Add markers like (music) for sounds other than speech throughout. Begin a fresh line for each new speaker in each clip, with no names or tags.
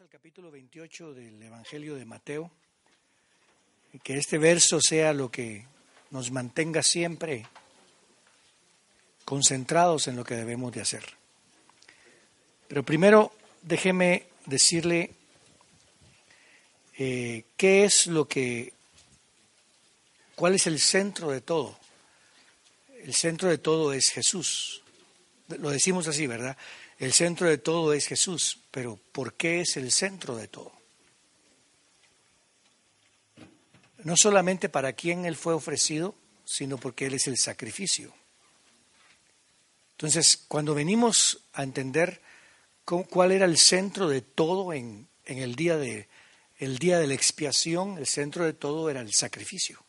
al capítulo 28 del Evangelio de Mateo. Y que este verso sea lo que nos mantenga siempre concentrados en lo que debemos de hacer. Pero primero déjeme decirle eh, qué es lo que, cuál es el centro de todo. El centro de todo es Jesús. Lo decimos así, ¿verdad? El centro de todo es Jesús, pero ¿por qué es el centro de todo? No solamente para quién Él fue ofrecido, sino porque Él es el sacrificio. Entonces, cuando venimos a entender cuál era el centro de todo en, en el, día de, el día de la expiación, el centro de todo era el sacrificio.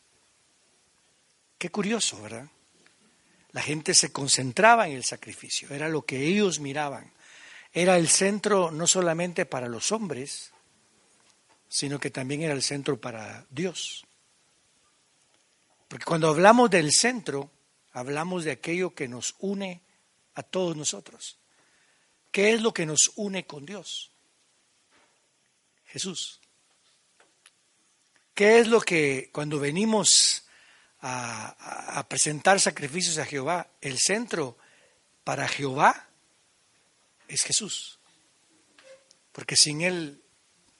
Qué curioso, ¿verdad? La gente se concentraba en el sacrificio, era lo que ellos miraban. Era el centro no solamente para los hombres, sino que también era el centro para Dios. Porque cuando hablamos del centro, hablamos de aquello que nos une a todos nosotros. ¿Qué es lo que nos une con Dios? Jesús. ¿Qué es lo que cuando venimos a, presentar sacrificios a Jehová, el centro para Jehová es Jesús. Porque sin Él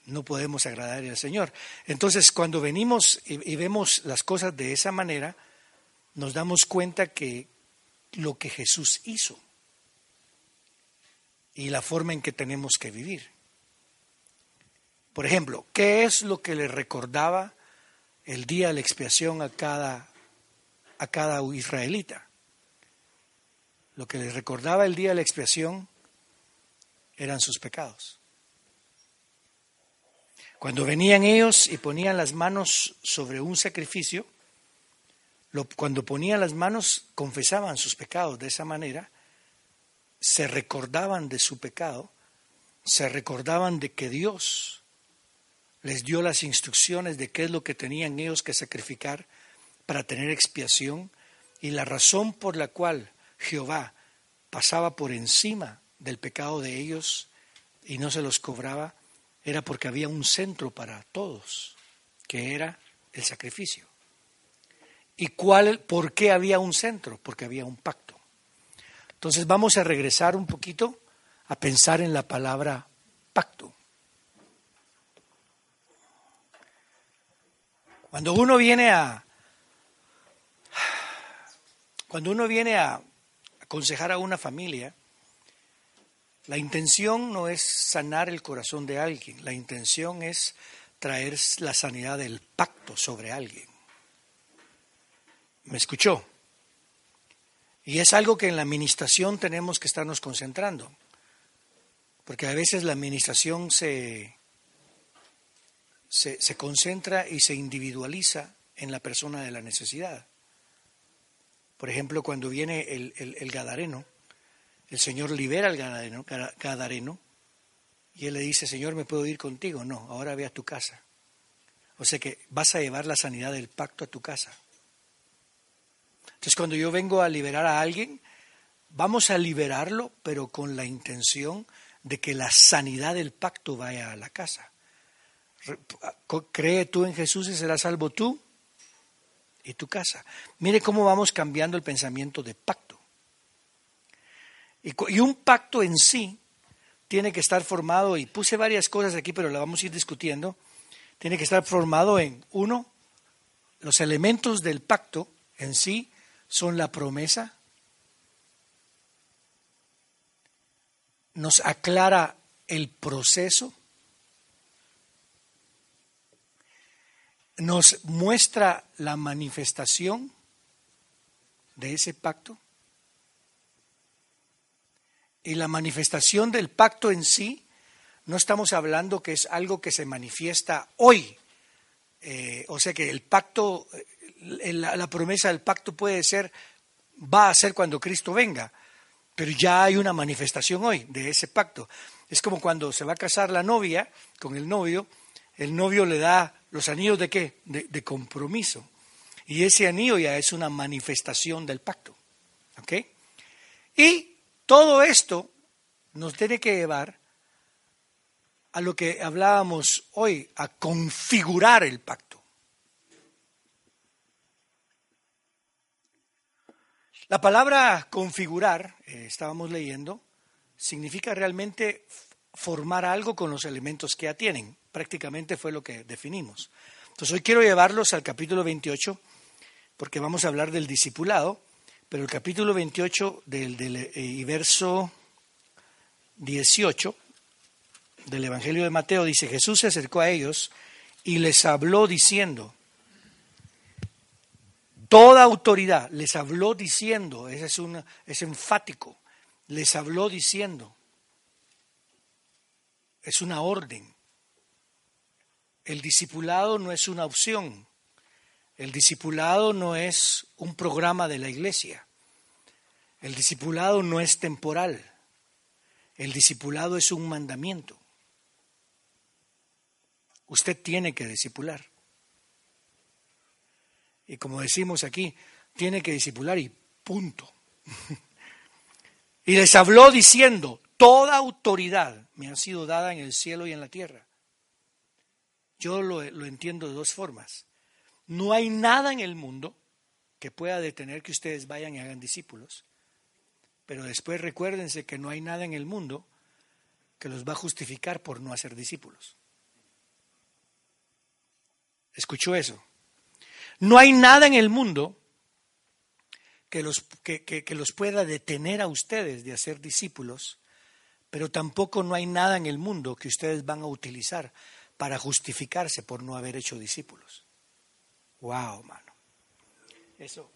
no podemos agradar al Señor. Entonces, cuando venimos y, vemos las cosas de esa manera, nos damos cuenta que lo que Jesús hizo y la forma en que tenemos que vivir. Por ejemplo, ¿qué es lo que le recordaba el día de la expiación a cada a cada israelita. Lo que les recordaba el día de la expiación eran sus pecados. Cuando venían ellos y ponían las manos sobre un sacrificio, cuando ponían las manos confesaban sus pecados de esa manera, se recordaban de su pecado, se recordaban de que Dios les dio las instrucciones de qué es lo que tenían ellos que sacrificar para tener expiación y la razón por la cual Jehová pasaba por encima del pecado de ellos y no se los cobraba era porque había un centro para todos, que era el sacrificio. ¿Y cuál, por qué había un centro? Porque había un pacto. Entonces vamos a regresar un poquito a pensar en la palabra pacto. Cuando uno viene a, cuando uno viene a aconsejar a una familia, la intención no es sanar el corazón de alguien, la intención es traer la sanidad del pacto sobre alguien. ¿Me escuchó? Y es algo que en la administración tenemos que estarnos concentrando, porque a veces la administración se, se, se concentra y se individualiza en la persona de la necesidad. Por ejemplo, cuando viene el, Gadareno, el Señor libera al Gadareno, Gadareno y él le dice, Señor, ¿me puedo ir contigo? No, ahora ve a tu casa. O sea que vas a llevar la sanidad del pacto a tu casa. Entonces, cuando yo vengo a liberar a alguien, vamos a liberarlo, pero con la intención de que la sanidad del pacto vaya a la casa. Cree tú en Jesús y serás salvo tú y tu casa. Mire cómo vamos cambiando el pensamiento de pacto. Y, un pacto en sí tiene que estar formado, y puse varias cosas aquí, pero la vamos a ir discutiendo, tiene que estar formado en, uno, los elementos del pacto en sí son la promesa, nos aclara el proceso, nos muestra la manifestación de ese pacto. Y la manifestación del pacto en sí, no estamos hablando que es algo que se manifiesta hoy. Eh, o sea que el pacto, eh, la, la promesa del pacto puede ser, va a ser cuando Cristo venga, pero ya hay una manifestación hoy de ese pacto. Es como cuando se va a casar la novia con el novio, el novio le da los anillos de qué? De, compromiso. Y ese anillo ya es una manifestación del pacto. ¿Ok? Y todo esto nos tiene que llevar a lo que hablábamos hoy, a configurar el pacto. La palabra configurar, eh, estábamos leyendo, significa realmente formar algo con los elementos que ya tienen. Prácticamente fue lo que definimos. Entonces hoy quiero llevarlos al capítulo 28, porque vamos a hablar del discipulado, pero el capítulo 28 del, del eh, y verso 18 del Evangelio de Mateo dice, Jesús se acercó a ellos y les habló diciendo, toda autoridad, les habló diciendo, ese es, es enfático, les habló diciendo, es una orden. El discipulado no es una opción, el discipulado no es un programa de la iglesia, el discipulado no es temporal, el discipulado es un mandamiento. Usted tiene que discipular. Y como decimos aquí, tiene que discipular y punto. (laughs) y les habló diciendo, toda autoridad me ha sido dada en el cielo y en la tierra. Yo lo, lo entiendo de dos formas. No hay nada en el mundo que pueda detener que ustedes vayan y hagan discípulos. Pero después recuérdense que no hay nada en el mundo que los va a justificar por no hacer discípulos. ¿Escuchó eso? No hay nada en el mundo que los, que, los pueda detener a ustedes de hacer discípulos, pero tampoco no hay nada en el mundo que ustedes van a utilizar para justificarse por no haber hecho discípulos. Wow, mano. Eso,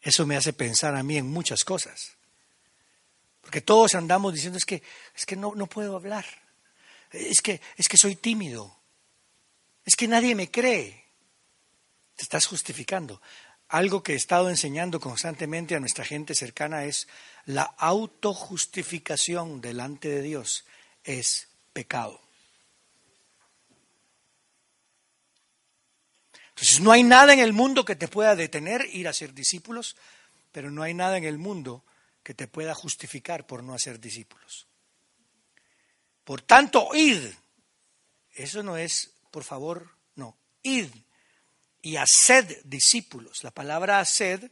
eso me hace pensar a mí en muchas cosas. Porque todos andamos diciendo es que es que no, no puedo hablar. Es que es que soy tímido. Es que nadie me cree. Te estás justificando. Algo que he estado enseñando constantemente a nuestra gente cercana es la autojustificación delante de Dios es pecado. Entonces no hay nada en el mundo que te pueda detener ir a ser discípulos, pero no hay nada en el mundo que te pueda justificar por no hacer discípulos. Por tanto, id. Eso no es por favor, no, id y haced discípulos. La palabra haced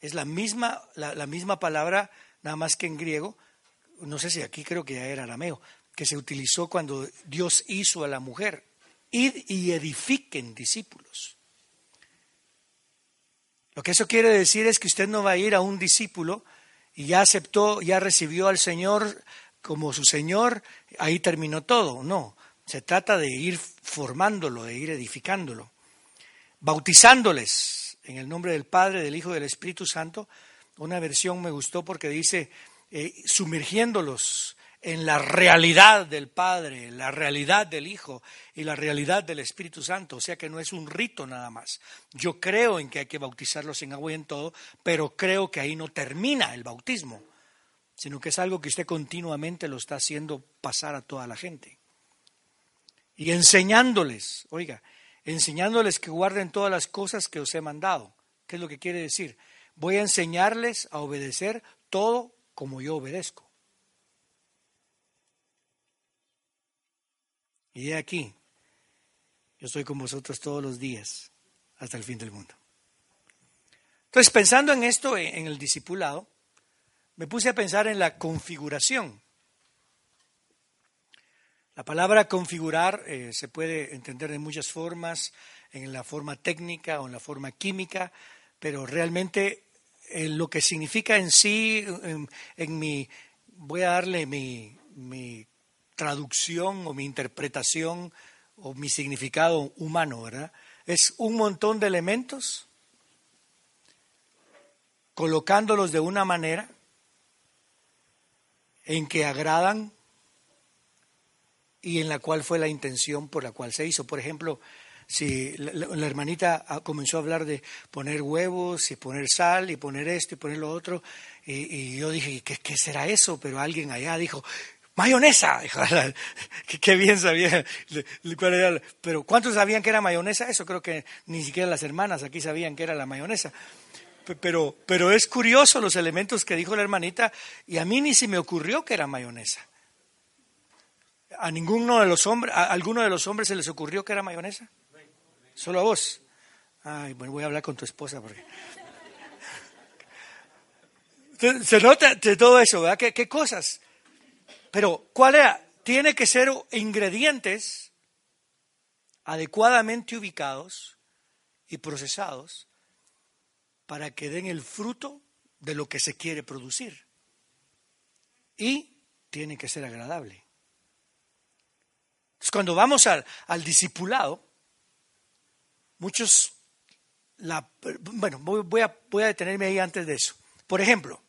es la misma, la, misma palabra, nada más que en griego, no sé si aquí creo que ya era arameo, que se utilizó cuando Dios hizo a la mujer. Id y edifiquen discípulos. Lo que eso quiere decir es que usted no va a ir a un discípulo y ya aceptó, ya recibió al Señor como su Señor, ahí terminó todo. No, se trata de ir formándolo, de ir edificándolo, bautizándoles en el nombre del Padre, del Hijo y del Espíritu Santo. Una versión me gustó porque dice eh, sumergiéndolos en la realidad del Padre, la realidad del Hijo y la realidad del Espíritu Santo. O sea que no es un rito nada más. Yo creo en que hay que bautizarlos en agua y en todo, pero creo que ahí no termina el bautismo, sino que es algo que usted continuamente lo está haciendo pasar a toda la gente y enseñándoles, oiga, enseñándoles que guarden todas las cosas que os he mandado. ¿Qué es lo que quiere decir? Voy a enseñarles a obedecer todo como yo obedezco. Y he aquí, yo estoy con vosotros todos los días hasta el fin del mundo. Entonces, pensando en esto, en el discipulado, me puse a pensar en la configuración la palabra configurar eh, se puede entender de muchas formas, en la forma técnica o en la forma química, pero realmente eh, lo que significa en sí, en, mi, voy a darle mi, mi, traducción o mi interpretación o mi significado humano, ¿verdad? Es un montón de elementos colocándolos de una manera en que agradan y en la cual fue la intención por la cual se hizo. Por ejemplo, si la, hermanita ah, comenzó a hablar de poner huevos y poner sal y poner esto y poner lo otro, y, yo dije, ¿qué, ¿qué, será eso? Pero alguien allá dijo, mayonesa. (laughs) qué bien sabía cuál era. Pero ¿cuántos sabían que era mayonesa? Eso creo que ni siquiera las hermanas aquí sabían que era la mayonesa. Pero, pero es curioso los elementos que dijo la hermanita y a mí ni se me ocurrió que era mayonesa. ¿A ninguno de los hombres, a alguno de los hombres se les ocurrió que era mayonesa? Solo a vos. Ay, bueno, voy a hablar con tu esposa porque. (laughs) Se nota de todo eso, ¿verdad? ¿Qué, qué cosas? Pero, ¿cuál era? Tiene que ser ingredientes adecuadamente ubicados y procesados para que den el fruto de lo que se quiere producir. Y tiene que ser agradable. Entonces, cuando vamos al, al discipulado, muchos, la, bueno, voy a, voy a detenerme ahí antes de eso. Por ejemplo,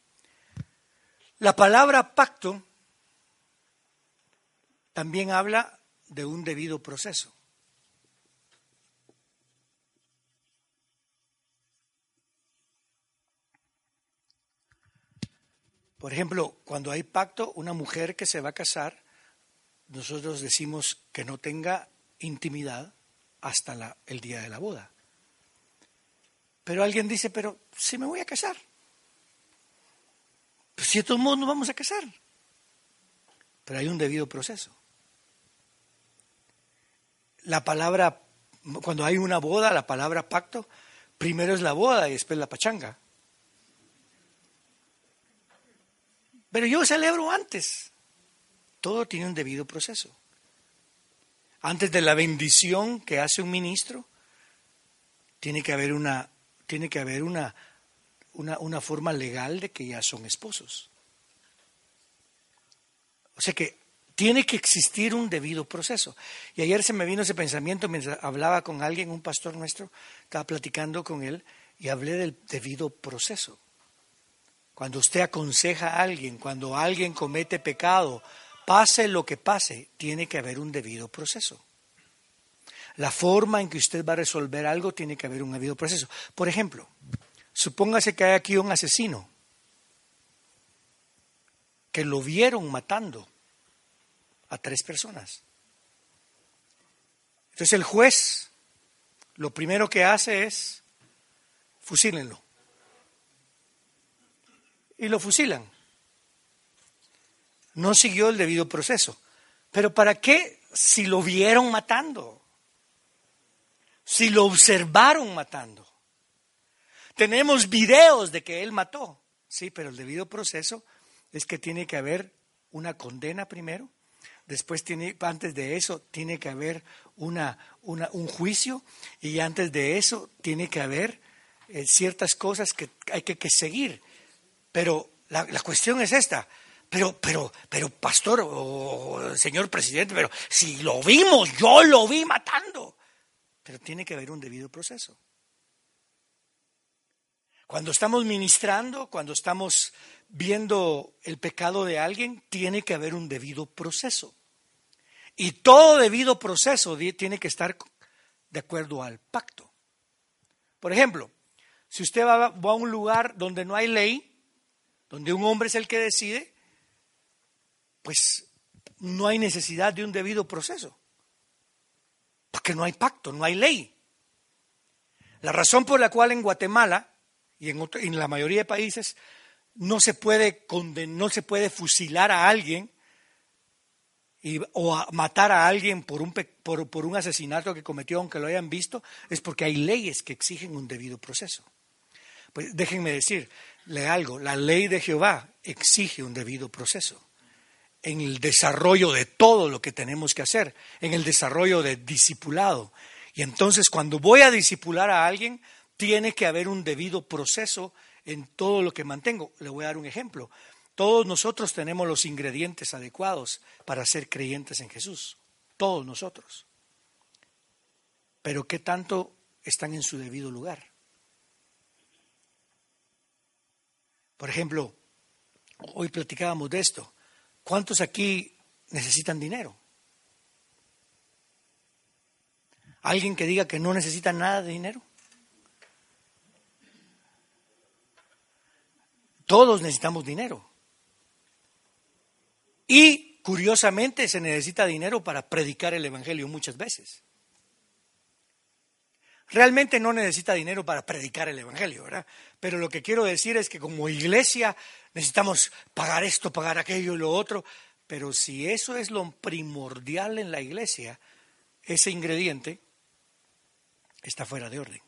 la palabra pacto también habla de un debido proceso. Por ejemplo, cuando hay pacto, una mujer que se va a casar, nosotros decimos que no tenga intimidad hasta el día de la boda. Pero alguien dice, pero si me voy a casar, pues si de modos nos vamos a casar. Pero hay un debido proceso. La palabra, cuando hay una boda, la palabra pacto, primero es la boda y después la pachanga. Pero yo celebro antes. Todo tiene un debido proceso. Antes de la bendición que hace un ministro, tiene que haber una, tiene que haber una, una, una forma legal de que ya son esposos. O sea que tiene que existir un debido proceso. Y ayer se me vino ese pensamiento mientras hablaba con alguien, un pastor nuestro, estaba platicando con él y hablé del debido proceso. Cuando usted aconseja a alguien, cuando alguien comete pecado, pase lo que pase, tiene que haber un debido proceso. La forma en que usted va a resolver algo tiene que haber un debido proceso. Por ejemplo, supóngase que hay aquí un asesino que lo vieron matando a tres personas. Entonces el juez lo primero que hace es fusílenlo y lo fusilan. No siguió el debido proceso. Pero ¿para qué si lo vieron matando? Si lo observaron matando. Tenemos videos de que él mató. Sí, pero el debido proceso es que tiene que haber una condena primero. Después tiene, antes de eso, tiene que haber una, un juicio. Y antes de eso, tiene que haber eh, ciertas cosas que hay que, que seguir. Pero la, cuestión es esta. Pero, pero, pero, pastor o señor presidente, pero si lo vimos, yo lo vi matando. Pero tiene que haber un debido proceso. Cuando estamos ministrando, cuando estamos viendo el pecado de alguien, tiene que haber un debido proceso. Y todo debido proceso tiene que estar de acuerdo al pacto. Por ejemplo, si usted va, a un lugar donde no hay ley, donde un hombre es el que decide, pues no hay necesidad de un debido proceso, porque no hay pacto, no hay ley. La razón por la cual en Guatemala y en, la mayoría de países no se puede no se puede fusilar a alguien o matar a alguien por un, por, por un asesinato que cometió aunque lo hayan visto, es porque hay leyes que exigen un debido proceso. Pues déjenme decir, le algo, la ley de Jehová exige un debido proceso en el desarrollo de todo lo que tenemos que hacer, en el desarrollo de discipulado. Y entonces cuando voy a discipular a alguien, tiene que haber un debido proceso en todo lo que mantengo. Le voy a dar un ejemplo. Todos nosotros tenemos los ingredientes adecuados para ser creyentes en Jesús. Todos nosotros. Pero ¿qué tanto están en su debido lugar? Por ejemplo, hoy platicábamos de esto. ¿Cuántos aquí necesitan dinero? ¿Alguien que diga que no necesita nada de dinero? Todos necesitamos dinero. Y curiosamente se necesita dinero para predicar el Evangelio muchas veces realmente no necesita dinero para predicar el Evangelio, ¿verdad? Pero lo que quiero decir es que como iglesia necesitamos pagar esto, pagar aquello y lo otro, Pero si eso es lo primordial en la iglesia, ese ingrediente está fuera de orden.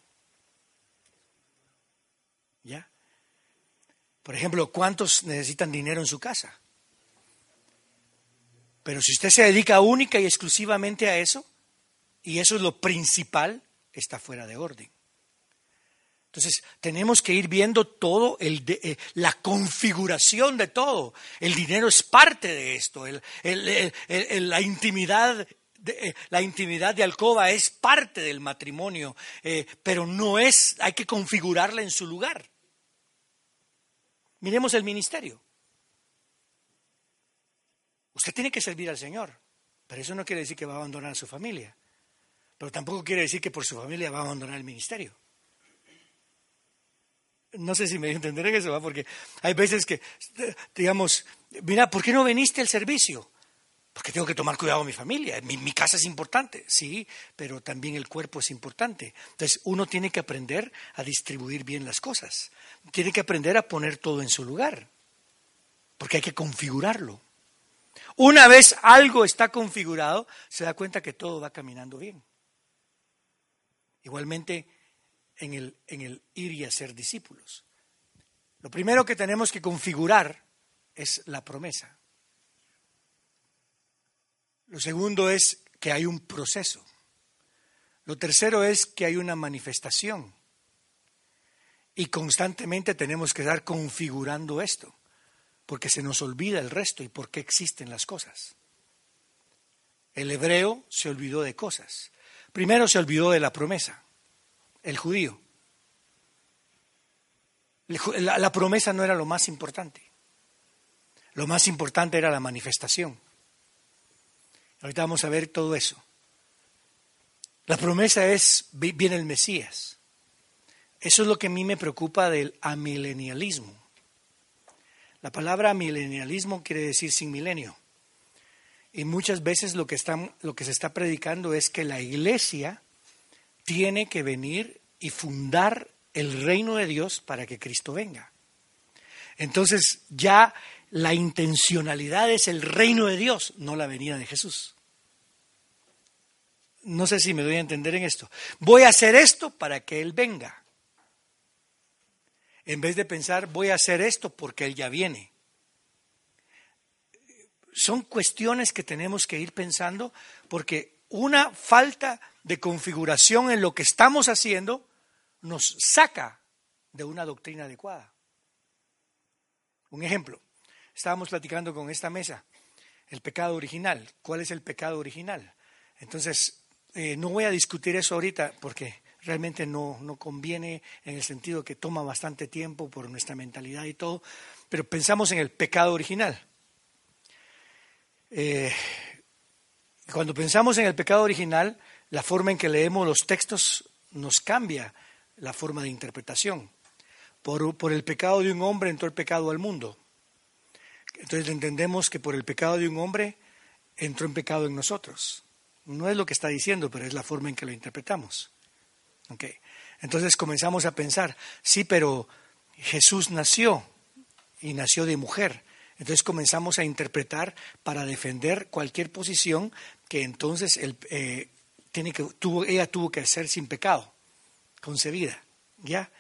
¿Ya? Por ejemplo, ¿cuántos necesitan dinero en su casa? Pero si usted se dedica única y exclusivamente a eso, y eso es lo principal, está fuera de orden. Entonces, tenemos que ir viendo todo, el eh, la configuración de todo. El dinero es parte de esto, la intimidad de, eh, la intimidad de alcoba es parte del matrimonio, eh, pero no es, hay que configurarla en su lugar. Miremos el ministerio. Usted tiene que servir al Señor, pero eso no quiere decir que va a abandonar a su familia, pero tampoco quiere decir que por su familia va a abandonar el ministerio. No sé si me entenderé eso, porque hay veces que, digamos, mira, ¿por qué no viniste al servicio? Porque tengo que tomar cuidado de mi familia. Mi, mi, casa es importante, sí, pero también el cuerpo es importante. Entonces, uno tiene que aprender a distribuir bien las cosas. Tiene que aprender a poner todo en su lugar, porque hay que configurarlo. Una vez algo está configurado, se da cuenta que todo va caminando bien. Igualmente, en el, en el ir y hacer discípulos. Lo primero que tenemos que configurar es la promesa. Lo segundo es que hay un proceso. Lo tercero es que hay una manifestación. Y constantemente tenemos que estar configurando esto, porque se nos olvida el resto y por qué existen las cosas. El hebreo se olvidó de cosas. Primero se olvidó de la promesa el judío. La, promesa no era lo más importante. Lo más importante era la manifestación. Ahorita vamos a ver todo eso. La promesa es, viene el Mesías. Eso es lo que a mí me preocupa del amilenialismo. La palabra amilenialismo quiere decir sin milenio. Y muchas veces lo que, lo que se está predicando es que la iglesia tiene que venir y fundar el reino de Dios para que Cristo venga. Entonces ya la intencionalidad es el reino de Dios, no la venida de Jesús. No sé si me doy a entender en esto. Voy a hacer esto para que Él venga. En vez de pensar, voy a hacer esto porque Él ya viene. Son cuestiones que tenemos que ir pensando porque una falta de configuración en lo que estamos haciendo nos saca de una doctrina adecuada. Un ejemplo, estábamos platicando con esta mesa, el pecado original. ¿Cuál es el pecado original? Entonces, eh, no voy a discutir eso ahorita porque realmente no, no conviene en el sentido que toma bastante tiempo por nuestra mentalidad y todo, pero pensamos en el pecado original. Eh, cuando pensamos en el pecado original, la forma en que leemos los textos nos cambia la forma de interpretación. Por, por, el pecado de un hombre entró el pecado al mundo. Entonces entendemos que por el pecado de un hombre entró un pecado en nosotros. No es lo que está diciendo, pero es la forma en que lo interpretamos. Okay. Entonces comenzamos a pensar, sí, pero Jesús nació y nació de mujer. Entonces comenzamos a interpretar para defender cualquier posición que entonces eh, tiene que, tuvo, ella tuvo que ser sin pecado, concebida, ¿ya?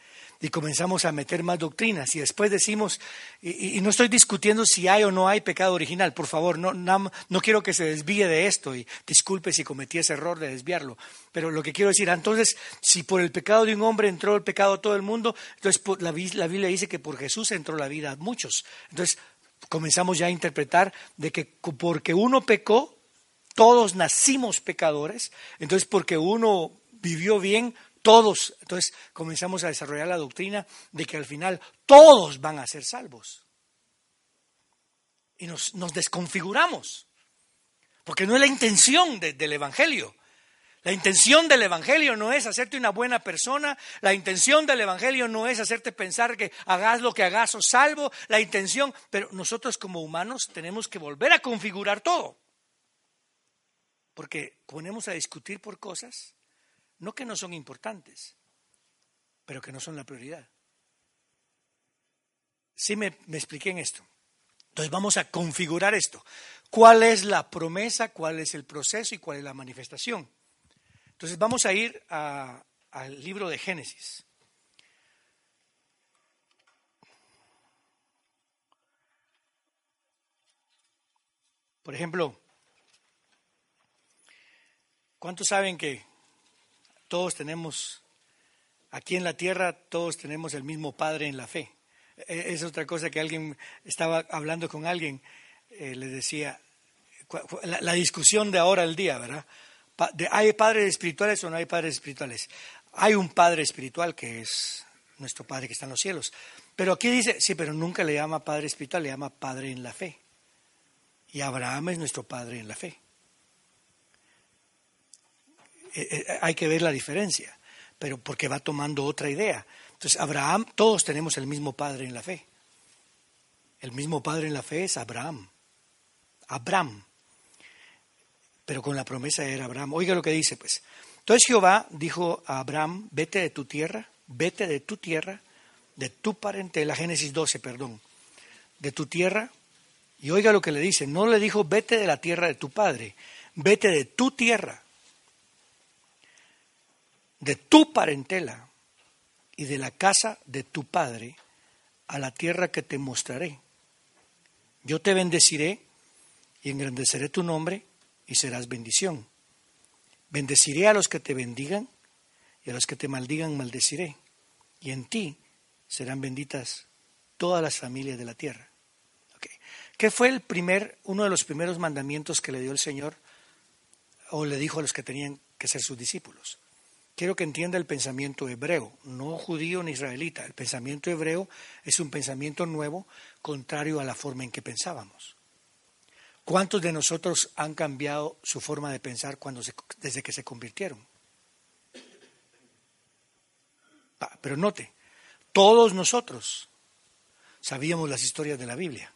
Y comenzamos a meter más doctrinas y después decimos, y, no estoy discutiendo si hay o no hay pecado original, por favor, no, no, quiero que se desvíe de esto y disculpe si cometí ese error de desviarlo, pero lo que quiero decir, entonces, si por el pecado de un hombre entró el pecado a todo el mundo, entonces la, la Biblia dice que por Jesús entró la vida a muchos. Entonces, comenzamos ya a interpretar de que porque uno pecó, todos nacimos pecadores, entonces porque uno vivió bien, todos, entonces comenzamos a desarrollar la doctrina de que al final todos van a ser salvos. Y nos, desconfiguramos, porque no es la intención del Evangelio. La intención del Evangelio no es hacerte una buena persona, la intención del Evangelio no es hacerte pensar que hagas lo que hagas o salvo, la intención, pero nosotros como humanos tenemos que volver a configurar todo. Porque ponemos a discutir por cosas, no que no son importantes, pero que no son la prioridad. Sí me, expliqué en esto. Entonces vamos a configurar esto. ¿Cuál es la promesa? ¿Cuál es el proceso? ¿Y cuál es la manifestación? Entonces vamos a ir al libro de Génesis. Por ejemplo, ¿cuántos saben que todos tenemos, aquí en la tierra, todos tenemos el mismo Padre en la fe? E, es otra cosa que alguien estaba hablando con alguien, eh, le decía, la, discusión de ahora al día, ¿verdad? ¿Hay padres espirituales o no hay padres espirituales? Hay un Padre espiritual que es nuestro Padre que está en los cielos. Pero aquí dice, sí, pero nunca le llama Padre espiritual, le llama Padre en la fe. Y Abraham es nuestro padre en la fe. Eh, eh, hay que ver la diferencia, pero porque va tomando otra idea. Entonces, Abraham, todos tenemos el mismo padre en la fe. El mismo padre en la fe es Abraham. Abraham. Pero con la promesa era Abraham. Oiga lo que dice, pues. Entonces Jehová dijo a Abraham, vete de tu tierra, vete de tu tierra, de tu parentela, Génesis 12, perdón, de tu tierra y oiga lo que le dice, no le dijo, vete de la tierra de tu padre, vete de tu tierra, de tu parentela y de la casa de tu padre a la tierra que te mostraré. Yo te bendeciré y engrandeceré tu nombre y serás bendición. Bendeciré a los que te bendigan y a los que te maldigan maldeciré. Y en ti serán benditas todas las familias de la tierra. ¿Qué fue el primer, uno de los primeros mandamientos que le dio el Señor o le dijo a los que tenían que ser sus discípulos? Quiero que entienda el pensamiento hebreo, no judío ni israelita. El pensamiento hebreo es un pensamiento nuevo, contrario a la forma en que pensábamos. ¿Cuántos de nosotros han cambiado su forma de pensar cuando desde que se convirtieron? Pero note, todos nosotros sabíamos las historias de la Biblia.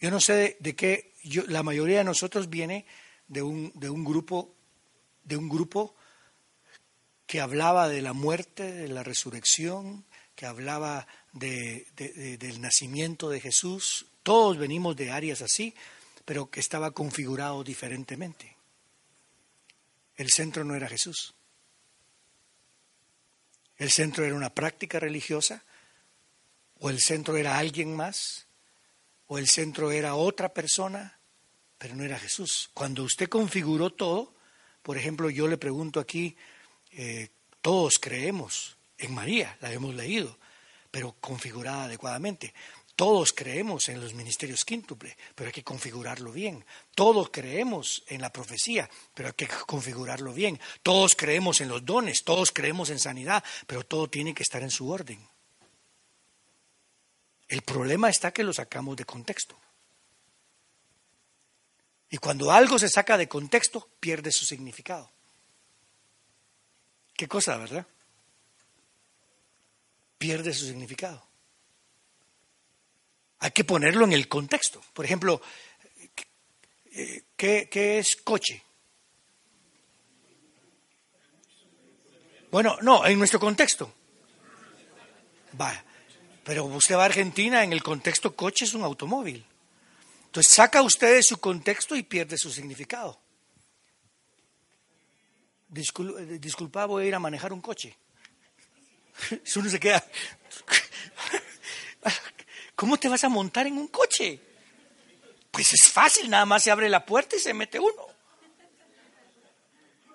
Yo no sé de, qué, la mayoría de nosotros viene de un, de un grupo, de un grupo que hablaba de la muerte, de la resurrección, que hablaba de, del nacimiento de Jesús. Todos venimos de áreas así, pero que estaba configurado diferentemente. El centro no era Jesús. El centro era una práctica religiosa o el centro era alguien más o el centro era otra persona, pero no era Jesús. Cuando usted configuró todo, por ejemplo, yo le pregunto aquí, eh, todos creemos en María, la hemos leído, pero configurada adecuadamente. Todos creemos en los ministerios quíntuple, pero hay que configurarlo bien. Todos creemos en la profecía, pero hay que configurarlo bien. Todos creemos en los dones, todos creemos en sanidad, pero todo tiene que estar en su orden. El problema está que lo sacamos de contexto. Y cuando algo se saca de contexto, pierde su significado. ¿Qué cosa, verdad? Pierde su significado. Hay que ponerlo en el contexto. Por ejemplo, ¿qué, es coche? Bueno, no, en nuestro contexto. Va. Pero usted a Argentina, en el contexto coche es un automóvil. Entonces saca usted de su contexto y pierde su significado. disculpa, voy a ir a manejar un coche. (laughs) Si uno se queda. (laughs) ¿Cómo te vas a montar en un coche? Pues es fácil, nada más se abre la puerta y se mete uno.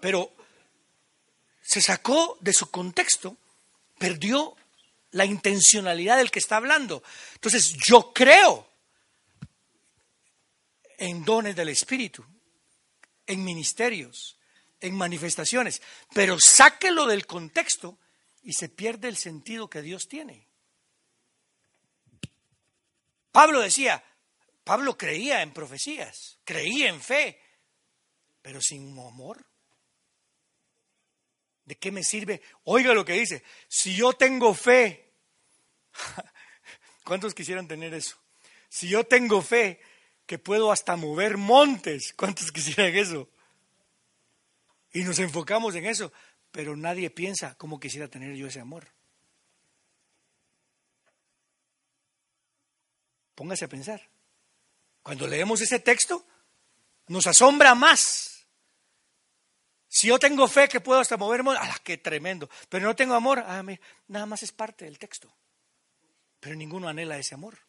Pero se sacó de su contexto, perdió la intencionalidad del que está hablando. Entonces, yo creo en dones del Espíritu, en ministerios, en manifestaciones, pero sáquelo del contexto y se pierde el sentido que Dios tiene. Pablo decía, Pablo creía en profecías, creía en fe, pero sin amor. ¿De qué me sirve? Oiga lo que dice, si yo tengo fe, (laughs) ¿cuántos quisieran tener eso? Si yo tengo fe que puedo hasta mover montes, (laughs) ¿cuántos quisieran eso? Y nos enfocamos en eso, pero nadie piensa cómo quisiera tener yo ese amor. Póngase a pensar. Cuando leemos ese texto, nos asombra más. Si yo tengo fe que puedo hasta moverme, ¡ah, qué tremendo! Pero no tengo amor, ah, nada más es parte del texto. Pero ninguno anhela ese amor.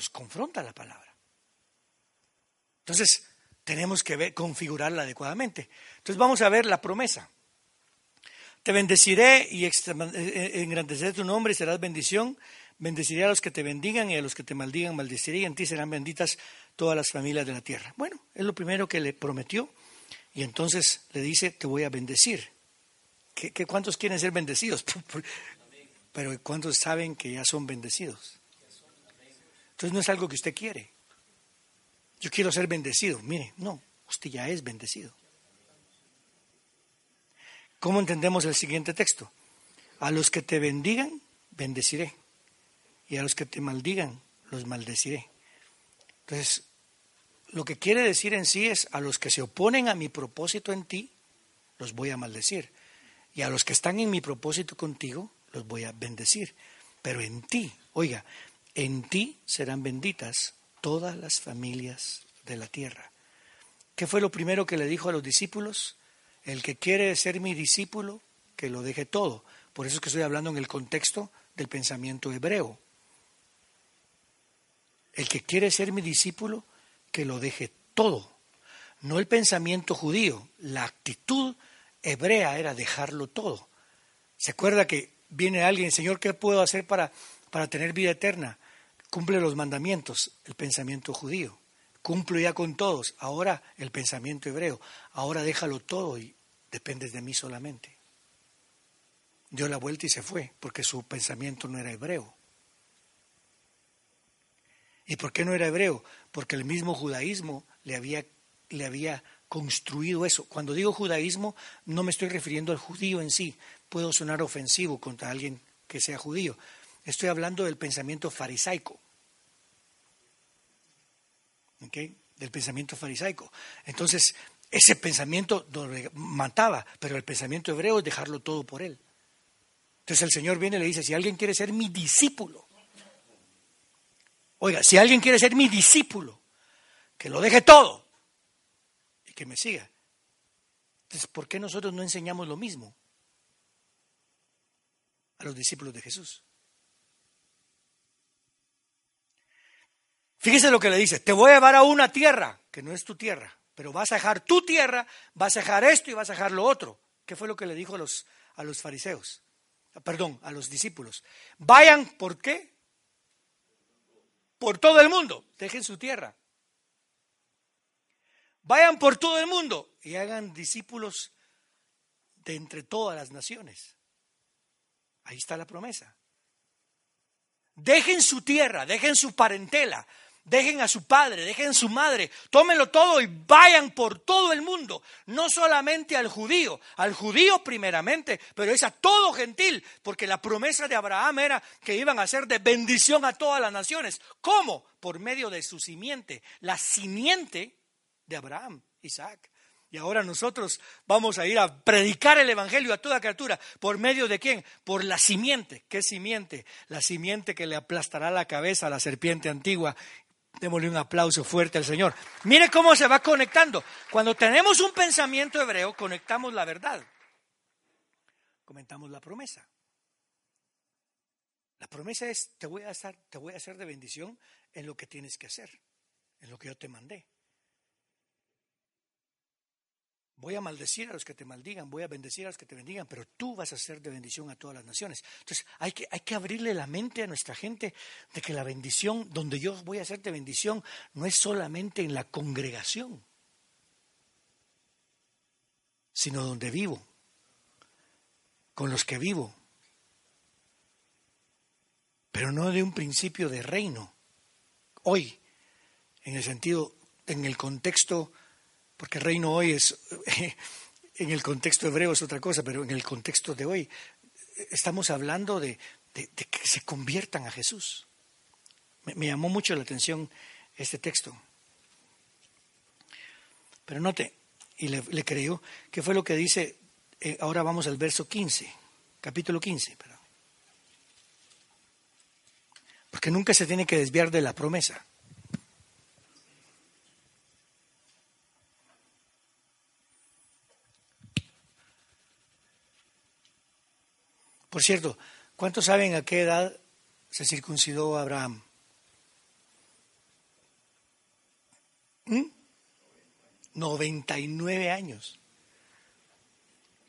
Nos confronta la palabra. Entonces, tenemos que ver, configurarla adecuadamente. Entonces, vamos a ver la promesa. Te bendeciré y eh, eh, engrandeceré tu nombre y serás bendición. Bendeciré a los que te bendigan y a los que te maldigan, maldeciré y en ti serán benditas todas las familias de la tierra. Bueno, es lo primero que le prometió y entonces le dice, te voy a bendecir. ¿Qué, cuántos quieren ser bendecidos? (laughs) Pero ¿cuántos saben que ya son bendecidos? Entonces no es algo que usted quiere. Yo quiero ser bendecido. Mire, no, usted ya es bendecido. ¿Cómo entendemos el siguiente texto? A los que te bendigan, bendeciré. Y a los que te maldigan, los maldeciré. Entonces, lo que quiere decir en sí es, a los que se oponen a mi propósito en ti, los voy a maldecir. Y a los que están en mi propósito contigo, los voy a bendecir. Pero en ti, oiga, en ti serán benditas todas las familias de la tierra. ¿Qué fue lo primero que le dijo a los discípulos? El que quiere ser mi discípulo, que lo deje todo. Por eso es que estoy hablando en el contexto del pensamiento hebreo. El que quiere ser mi discípulo, que lo deje todo. No el pensamiento judío, la actitud hebrea era dejarlo todo. ¿Se acuerda que viene alguien, Señor, ¿qué puedo hacer para, para tener vida eterna? Cumple los mandamientos, el pensamiento judío cumplo ya con todos, ahora el pensamiento hebreo, ahora déjalo todo y dependes de mí solamente. Dio la vuelta y se fue, porque su pensamiento no era hebreo. ¿Y por qué no era hebreo? Porque el mismo judaísmo le había, le había construido eso. Cuando digo judaísmo, no me estoy refiriendo al judío en sí. Puedo sonar ofensivo contra alguien que sea judío. Estoy hablando del pensamiento farisaico del pensamiento farisaico. Entonces, ese pensamiento mataba, pero el pensamiento hebreo es dejarlo todo por él. Entonces el Señor viene y le dice, si alguien quiere ser mi discípulo, oiga, si alguien quiere ser mi discípulo, que lo deje todo y que me siga. Entonces, ¿por qué nosotros no enseñamos lo mismo a los discípulos de Jesús? Fíjese lo que le dice, te voy a llevar a una tierra que no es tu tierra, pero vas a dejar tu tierra, vas a dejar esto y vas a dejar lo otro. ¿Qué fue lo que le dijo a los, a los fariseos? Perdón, a los discípulos. Vayan, ¿por qué? Por todo el mundo, dejen su tierra. Vayan por todo el mundo y hagan discípulos de entre todas las naciones. Ahí está la promesa. Dejen su tierra, dejen su parentela, Dejen a su padre, dejen a su madre, tómenlo todo y vayan por todo el mundo, no solamente al judío, al judío primeramente, pero es a todo gentil, porque la promesa de Abraham era que iban a ser de bendición a todas las naciones. ¿Cómo? Por medio de su simiente, la simiente de Abraham, Isaac. Y ahora nosotros vamos a ir a predicar el Evangelio a toda criatura. ¿Por medio de quién? Por la simiente. ¿Qué simiente? La simiente que le aplastará la cabeza a la serpiente antigua Démosle un aplauso fuerte al Señor. Mire cómo se va conectando. Cuando tenemos un pensamiento hebreo, conectamos la verdad. Comentamos la promesa. La promesa es, te voy, a hacer, te voy a hacer de bendición en lo que tienes que hacer, en lo que yo te mandé. Voy a maldecir a los que te maldigan, voy a bendecir a los que te bendigan, pero tú vas a ser de bendición a todas las naciones. Entonces hay que, hay que abrirle la mente a nuestra gente de que la bendición, donde yo voy a hacerte bendición, no es solamente en la congregación, sino donde vivo, con los que vivo, pero no de un principio de reino. Hoy, en el sentido, en el contexto porque el reino hoy es, (laughs) en el contexto hebreo es otra cosa, pero en el contexto de hoy estamos hablando de, que se conviertan a Jesús. Me, llamó mucho la atención este texto. Pero note, y le, creyó, que fue lo que dice, eh, ahora vamos al verso 15, capítulo 15, perdón. Porque nunca se tiene que desviar de la promesa. Por cierto, ¿cuántos saben a qué edad se circuncidó Abraham? 99 ¿Mm? años.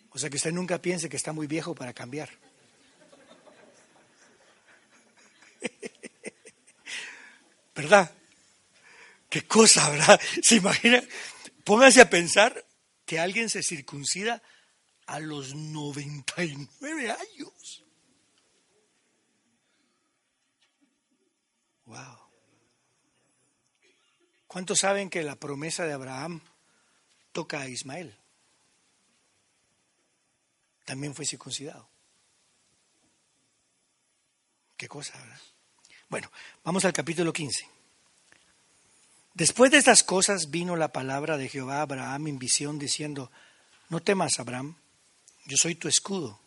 O sea que usted nunca piense que está muy viejo para cambiar. (laughs) ¿Verdad? ¿Qué cosa, verdad? ¿Se imagina? Póngase a pensar que alguien se circuncida a los 99 años. Wow. ¿Cuántos saben que la promesa de Abraham toca a Ismael? También fue circuncidado. Qué cosa. Bueno, vamos al capítulo 15. Después de estas cosas vino la palabra de Jehová a Abraham en visión diciendo, no temas, Abraham, yo soy tu escudo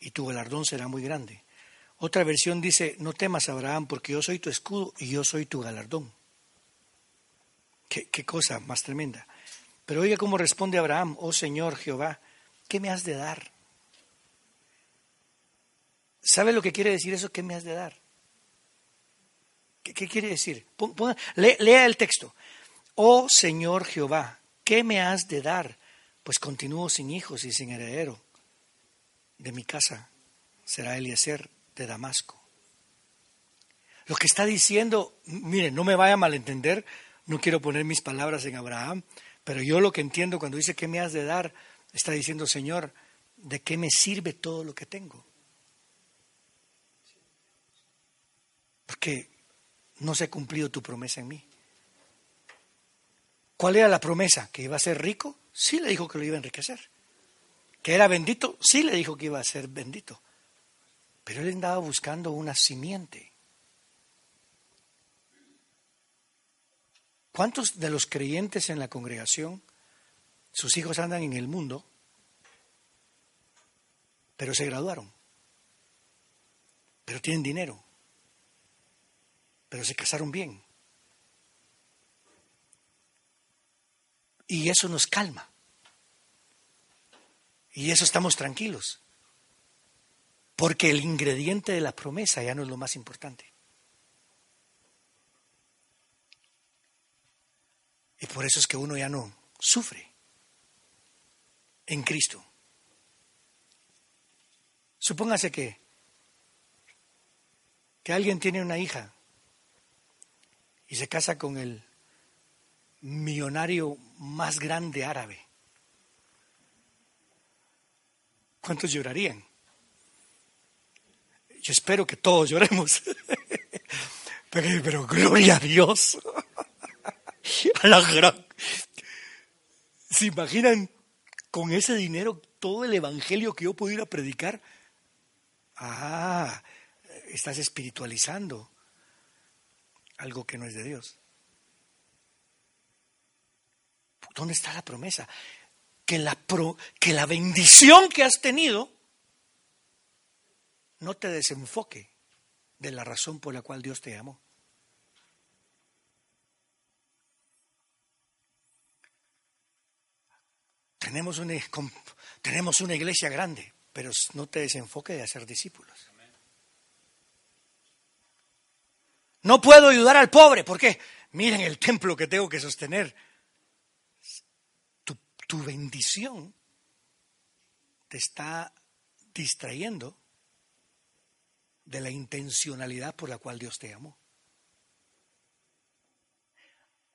y tu galardón será muy grande. Otra versión dice, no temas, Abraham, porque yo soy tu escudo y yo soy tu galardón. Qué, cosa más tremenda. Pero oiga cómo responde Abraham, oh Señor Jehová, ¿qué me has de dar? ¿Sabe lo que quiere decir eso? ¿Qué me has de dar? ¿Qué, quiere decir? lea el texto. Oh Señor Jehová, ¿qué me has de dar? Pues continúo sin hijos y sin heredero. De mi casa será Eliezer de Damasco. Lo que está diciendo, mire, no me vaya a malentender, no quiero poner mis palabras en Abraham, pero yo lo que entiendo cuando dice ¿qué me has de dar? Está diciendo, Señor, ¿de qué me sirve todo lo que tengo? Porque no se ha cumplido tu promesa en mí. ¿Cuál era la promesa? ¿Que iba a ser rico? Sí le dijo que lo iba a enriquecer. ¿Que era bendito? Sí le dijo que iba a ser bendito. Pero él andaba buscando una simiente. ¿Cuántos de los creyentes en la congregación, sus hijos andan en el mundo, pero se graduaron, pero tienen dinero, pero se casaron bien. Y eso nos calma. Y eso estamos tranquilos. Porque el ingrediente de la promesa ya no es lo más importante. Y por eso es que uno ya no sufre en Cristo. Supóngase que, que alguien tiene una hija y se casa con el millonario más grande árabe. ¿Cuántos llorarían? Yo espero que todos lloremos. (laughs) Pero, gloria a Dios. (laughs) A la gran. ¿Se imaginan con ese dinero todo el evangelio que yo pudiera predicar? Ah, estás espiritualizando algo que no es de Dios. ¿Dónde está la promesa? Que la, que la bendición que has tenido no te desenfoque de la razón por la cual Dios te amó. Tenemos una, tenemos una iglesia grande, pero no te desenfoque de hacer discípulos. No puedo ayudar al pobre. ¿Por qué? Miren el templo que tengo que sostener. Tu, bendición te está distrayendo de la intencionalidad por la cual Dios te amó.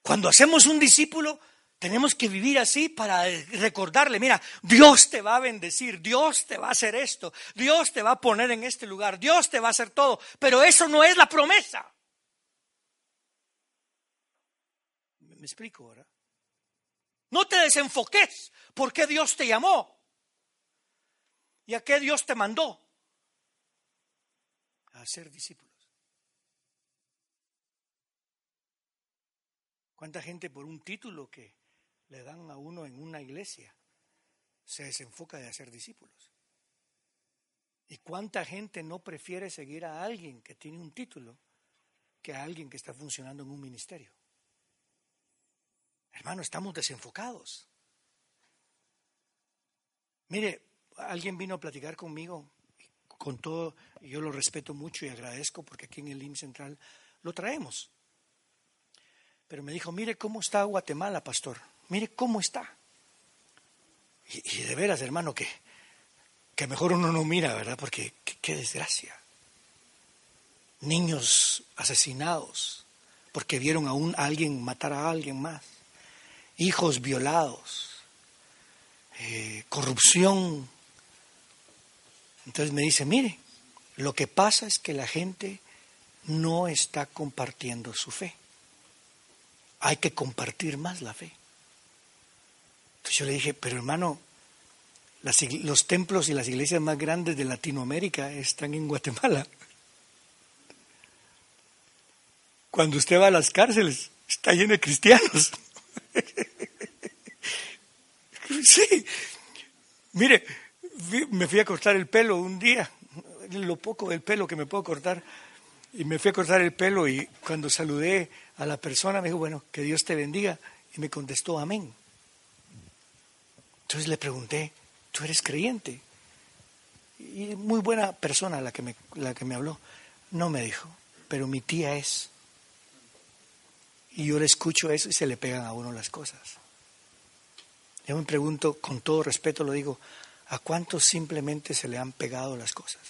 Cuando hacemos un discípulo, tenemos que vivir así para recordarle, mira, Dios te va a bendecir, Dios te va a hacer esto, Dios te va a poner en este lugar, Dios te va a hacer todo, pero eso no es la promesa. Me explico ahora. No te desenfoques. ¿Por qué Dios te llamó? ¿Y a qué Dios te mandó? A ser discípulos. ¿Cuánta gente por un título que le dan a uno en una iglesia se desenfoca de hacer discípulos? ¿Y cuánta gente no prefiere seguir a alguien que tiene un título que a alguien que está funcionando en un ministerio. Hermano, estamos desenfocados. Mire, alguien vino a platicar conmigo, con todo, yo lo respeto mucho y agradezco porque aquí en el IM Central lo traemos. Pero me dijo, mire cómo está Guatemala, pastor, mire cómo está. Y, de veras, hermano, que, que mejor uno no mira, ¿verdad? Porque qué desgracia. Niños asesinados porque vieron a, un, a alguien matar a alguien más. Hijos violados. Eh, corrupción. Entonces me dice, mire, lo que pasa es que la gente no está compartiendo su fe. Hay que compartir más la fe. Entonces yo le dije, pero hermano, los templos y las iglesias más grandes de Latinoamérica están en Guatemala. Cuando usted va a las cárceles, está lleno de cristianos. (laughs) Sí. Mire, me fui a cortar el pelo un día, lo poco del pelo que me puedo cortar, y me fui a cortar el pelo y cuando saludé a la persona me dijo, bueno, que Dios te bendiga, y me contestó, amén. Entonces le pregunté, ¿tú eres creyente? Y muy buena persona la que me, la que me habló. No me dijo, pero mi tía es. Y yo le escucho eso y se le pegan a uno las cosas. Yo me pregunto, con todo respeto lo digo, ¿a cuántos simplemente se le han pegado las cosas?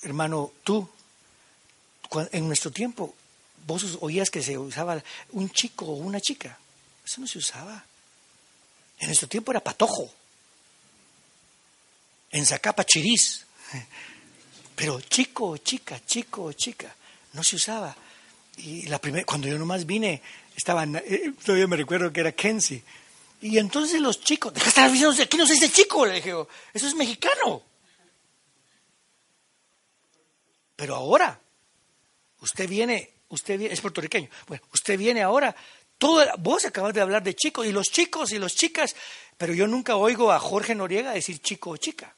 Hermano, tú, en nuestro tiempo, vos oías que se usaba un chico o una chica. Eso no se usaba. En nuestro tiempo era patojo. En Zacapa, chiriz. Pero chico o chica, chico o chica. No se usaba. Y la primera, cuando yo nomás vine, estaban, eh, todavía me recuerdo que era Kenzie. Y entonces los chicos, deja de estar diciendo, aquí no se dice chico, le dije, eso es mexicano. Pero ahora, usted viene, usted viene, es puertorriqueño, bueno, usted viene ahora, todo, vos acabas de hablar de chicos, y los chicos y las chicas, pero yo nunca oigo a Jorge Noriega decir chico o chica.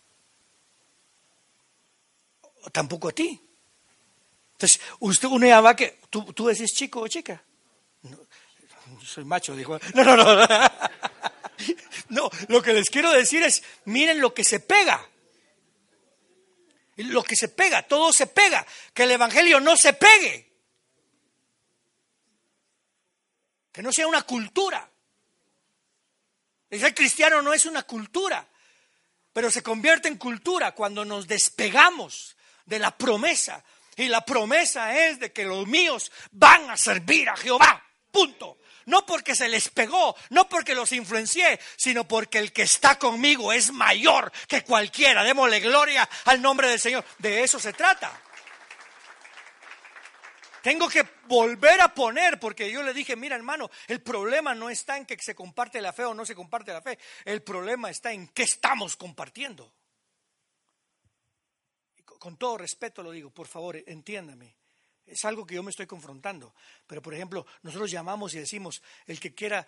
Tampoco a ti. Entonces, usted, uno ya que, ¿tú, tú decís chico o chica? Soy macho, dijo. No, no, no. (laughs) No, lo que les quiero decir es, miren lo que se pega. Lo que se pega, todo se pega. Que el Evangelio no se pegue. Que no sea una cultura. El ser cristiano no es una cultura, pero se convierte en cultura cuando nos despegamos de la promesa y la promesa es de que los míos van a servir a Jehová. Punto. No porque se les pegó, no porque los influencié, sino porque el que está conmigo es mayor que cualquiera. Démosle gloria al nombre del Señor. De eso se trata. Tengo que volver a poner, porque yo le dije, mira hermano, el problema no está en que se comparte la fe o no se comparte la fe, el problema está en qué estamos compartiendo con todo respeto lo digo, por favor, entiéndame. Es algo que yo me estoy confrontando. Pero, por ejemplo, nosotros llamamos y decimos, el que quiera,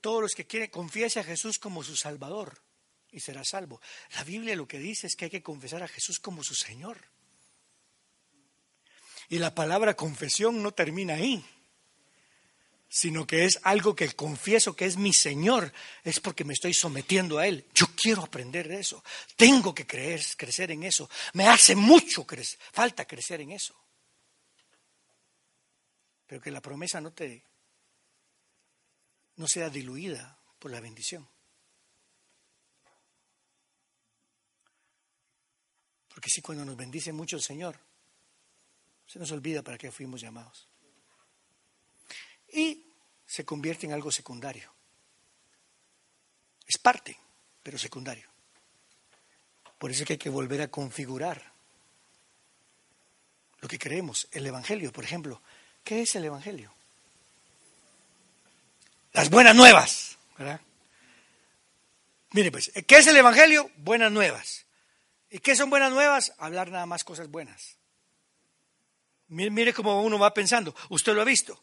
todos los que quieren, confiese a Jesús como su Salvador y será salvo. La Biblia lo que dice es que hay que confesar a Jesús como su Señor. Y la palabra confesión no termina ahí sino que es algo que confieso que es mi Señor, es porque me estoy sometiendo a Él. Yo quiero aprender de eso, tengo que creer, crecer en eso, me hace mucho falta crecer en eso. Pero que la promesa no te no sea diluida por la bendición. Porque si cuando nos bendice mucho el Señor, se nos olvida para qué fuimos llamados y se convierte en algo secundario. Es parte, pero secundario. Por eso es que hay que volver a configurar lo que creemos. El Evangelio, por ejemplo. ¿Qué es el Evangelio? Las buenas nuevas, ¿verdad? Mire, pues, ¿qué es el Evangelio? Buenas nuevas. ¿Y qué son buenas nuevas? Hablar nada más cosas buenas. Mire, mire cómo uno va pensando. Usted lo ha visto.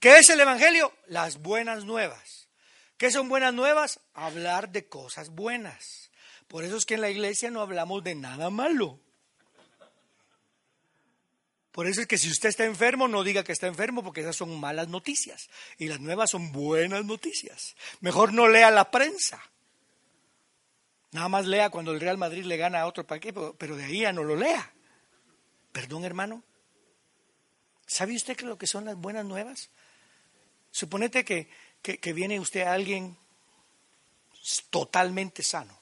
¿Qué es el Evangelio? Las buenas nuevas. ¿Qué son buenas nuevas? Hablar de cosas buenas. Por eso es que en la iglesia no hablamos de nada malo. Por eso es que si usted está enfermo, no diga que está enfermo, porque esas son malas noticias. Y las nuevas son buenas noticias. Mejor no lea la prensa. Nada más lea cuando el Real Madrid le gana a otro paquete, pero de ahí ya no lo lea. Perdón, hermano. ¿Sabe usted qué es lo que son las buenas nuevas? Suponete que, que, viene usted a alguien totalmente sano.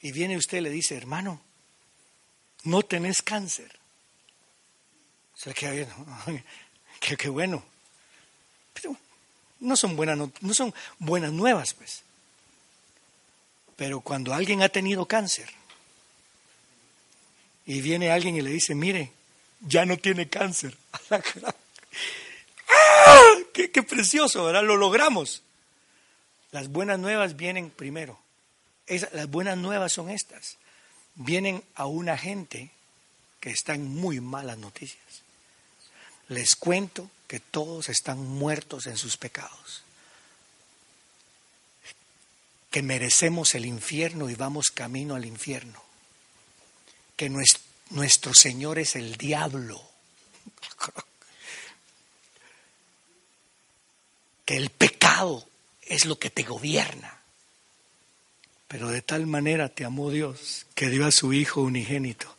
Y viene usted y le dice, hermano, no tenés cáncer. Se queda bien. qué, bueno. Pero no son buenas, no son buenas nuevas, pues. Pero cuando alguien ha tenido cáncer y viene alguien y le dice, mire, ya no tiene cáncer. (laughs) ¡Ah! ¡Qué, precioso, ¿verdad? Lo logramos. Las buenas nuevas vienen primero. las buenas nuevas son estas. Vienen a una gente que está en muy malas noticias. Les cuento que todos están muertos en sus pecados que merecemos el infierno y vamos camino al infierno, que nuestro Señor es el diablo, (laughs) que el es lo que te gobierna. Pero de tal manera te amó Dios que dio a su Hijo unigénito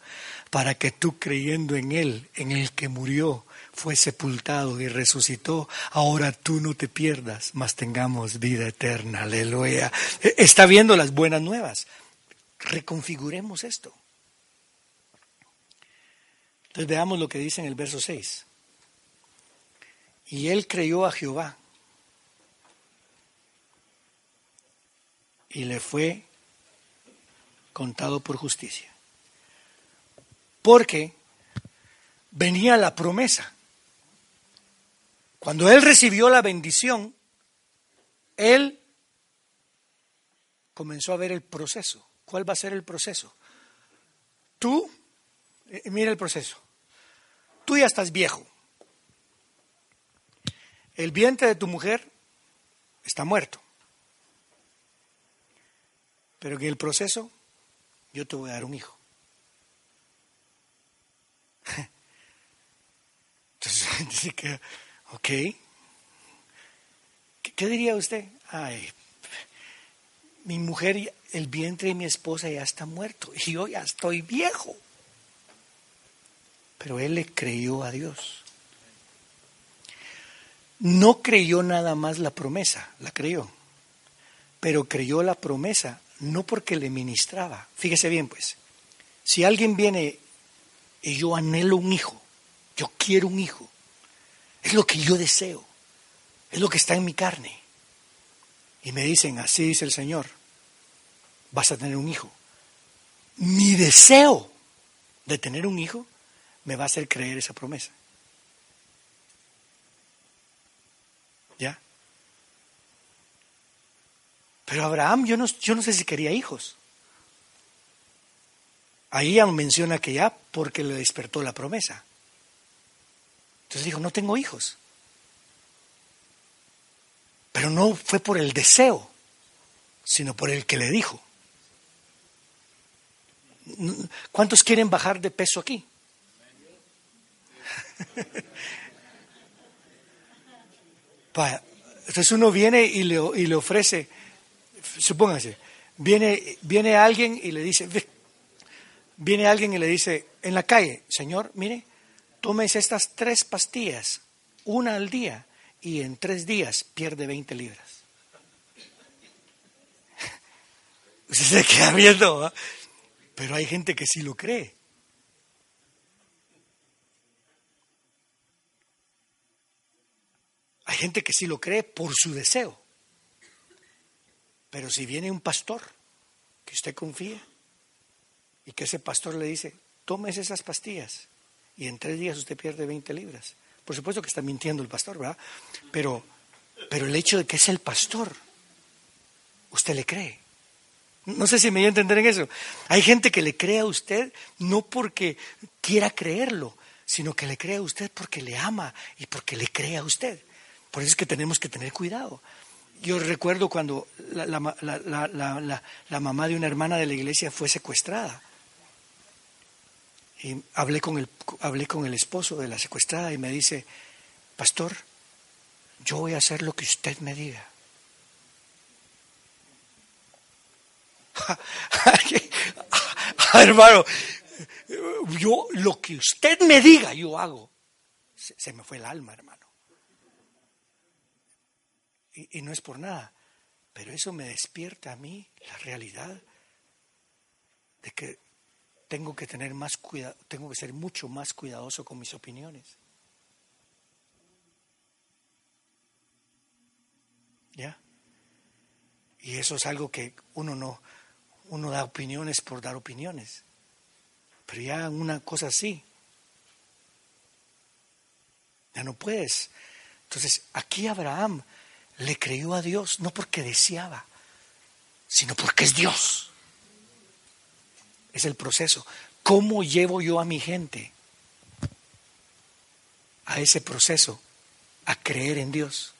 para que tú creyendo en Él, en el que murió, fue sepultado y resucitó, ahora tú no te pierdas, mas tengamos vida eterna. Aleluya. E, está viendo las buenas nuevas. Reconfiguremos esto. Entonces veamos lo que dice en el verso 6. Y él creyó a Jehová y le fue contado por justicia. Porque venía la promesa. Cuando él recibió la bendición, él comenzó a ver el proceso. ¿Cuál va a ser el proceso? Tú, eh, mira el proceso. Tú ya estás viejo. El vientre de tu mujer está muerto. Pero en el proceso yo te voy a dar un hijo. (laughs) Entonces dice que ¿Ok? ¿Qué, diría usted? Ay, mi mujer, el vientre de mi esposa ya está muerto y yo ya estoy viejo. Pero él le creyó a Dios. No creyó nada más la promesa, la creyó. Pero creyó la promesa no porque le ministraba. Fíjese bien, pues. Si alguien viene y yo anhelo un hijo, yo quiero un hijo, es lo que yo deseo. Es lo que está en mi carne. Y me dicen, así dice el Señor, vas a tener un hijo. Mi deseo de tener un hijo me va a hacer creer esa promesa. ¿Ya? Pero Abraham, yo no, yo no sé si quería hijos. Ahí menciona que ya porque le despertó la promesa. Entonces dijo, no tengo hijos. Pero no fue por el deseo, sino por el que le dijo. ¿Cuántos quieren bajar de peso aquí? (laughs) Entonces uno viene y le, y le ofrece, supóngase, viene, viene alguien y le dice, viene alguien y le dice, en la calle, Señor, mire, tomes estas tres pastillas, una al día, y en tres días pierde 20 libras. (laughs) Usted se queda viendo, pero hay gente que sí lo cree. Hay gente que sí lo cree por su deseo. Pero si viene un pastor que usted confía y que ese pastor le dice, tomes esas pastillas y en tres días usted pierde 20 libras. Por supuesto que está mintiendo el pastor, ¿verdad? Pero, pero el hecho de que es el pastor, usted le cree. No sé si me voy a entender en eso. Hay gente que le cree a usted no porque quiera creerlo, sino que le cree a usted porque le ama y porque le cree a usted. Por eso es que tenemos que tener cuidado. Yo recuerdo cuando la, la, la, mamá de una hermana de la iglesia fue secuestrada. Y hablé con, el, hablé con el esposo de la secuestrada y me dice, pastor, yo voy a hacer lo que usted me diga. (laughs) Hermano, yo lo que usted me diga, yo hago. Se, me fue el alma, hermano. Y, no es por nada, pero eso me despierta a mí la realidad de que tengo que tener más cuidado, tengo que ser mucho más cuidadoso con mis opiniones. ¿Ya? Y eso es algo que uno no, uno da opiniones por dar opiniones. Pero ya una cosa así, ya no puedes. Entonces, aquí Abraham le creyó a Dios no porque deseaba, sino porque es Dios es el proceso. ¿Cómo llevo yo a mi gente a ese proceso, a creer en Dios?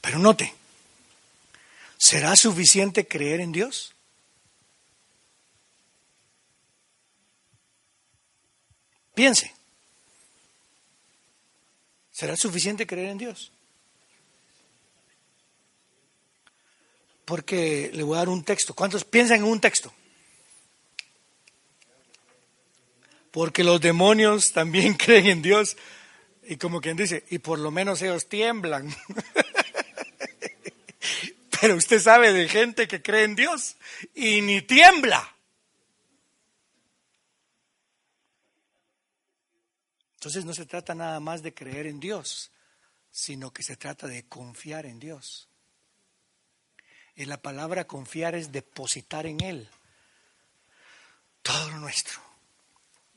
Pero note, ¿será suficiente creer en Dios? Piense. ¿Será suficiente creer en Dios? porque le voy a dar un texto. ¿Cuántos piensan en un texto? Porque los demonios también (laughs) creen en Dios. Y como quien dice, y por lo menos ellos tiemblan. (laughs) Pero usted sabe de gente que cree en Dios y ni tiembla. Entonces no se trata nada más de creer en Dios, sino que se trata de confiar en Dios. Y la palabra confiar es depositar en Él todo lo nuestro.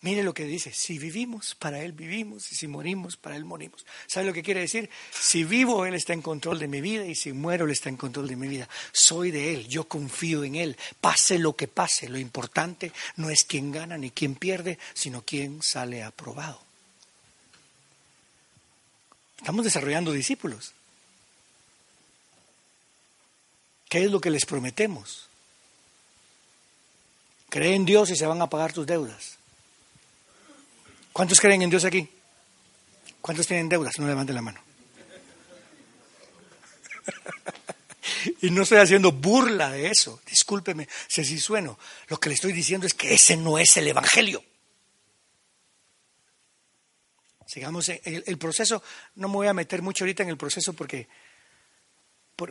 Mire lo que dice, si vivimos, para Él vivimos, y si morimos, para Él morimos. ¿Sabe lo que quiere decir? Si vivo, Él está en control de mi vida, y si muero, Él está en control de mi vida. Soy de Él, yo confío en Él. Pase lo que pase, lo importante no es quién gana ni quién pierde, sino quién sale aprobado. Estamos desarrollando discípulos. ¿Qué es lo que les prometemos? Creen en Dios y se van a pagar tus deudas. ¿Cuántos creen en Dios aquí? ¿Cuántos tienen deudas? No levanten la mano. (laughs) y no estoy haciendo burla de eso. Discúlpeme si así sueno. Lo que le estoy diciendo es que ese no es el Evangelio. Sigamos el, el proceso. No me voy a meter mucho ahorita en el proceso porque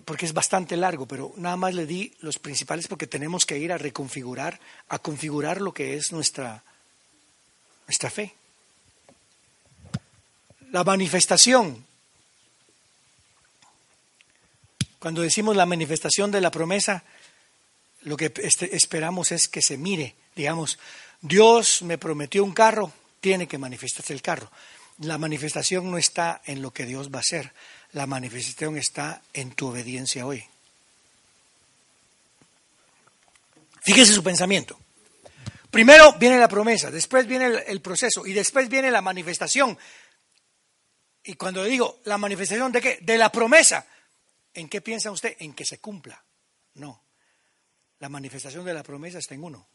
porque es bastante largo, pero nada más le di los principales porque tenemos que ir a reconfigurar, a configurar lo que es nuestra, nuestra fe. La manifestación. Cuando decimos la manifestación de la promesa, lo que este, esperamos es que se mire, digamos, Dios me prometió un carro, tiene que manifestarse el carro. La manifestación no está en lo que Dios va a hacer, la manifestación está en tu obediencia hoy. Fíjese su pensamiento. Primero viene la promesa, después viene el, proceso y después viene la manifestación. Y cuando digo la manifestación de qué? De la promesa. ¿En qué piensa usted? En que se cumpla. No. La manifestación de la promesa está en uno.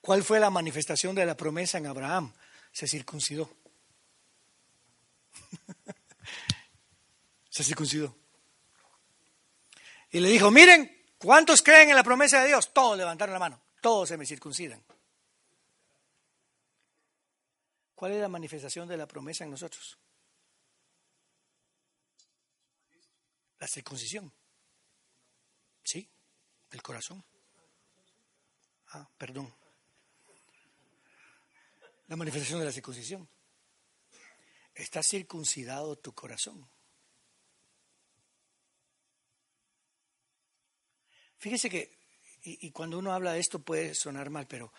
¿Cuál fue la manifestación de la promesa en Abraham? Se circuncidó. (laughs) se circuncidó. Y le dijo, miren, ¿cuántos creen en la promesa de Dios? Todos levantaron la mano, todos se me circuncidan. ¿Cuál es la manifestación de la promesa en nosotros? La circuncisión. ¿Sí? Del corazón. Ah, perdón. La manifestación de la circuncisión. Está circuncidado tu corazón. Fíjese que, y, cuando uno habla de esto puede sonar mal, pero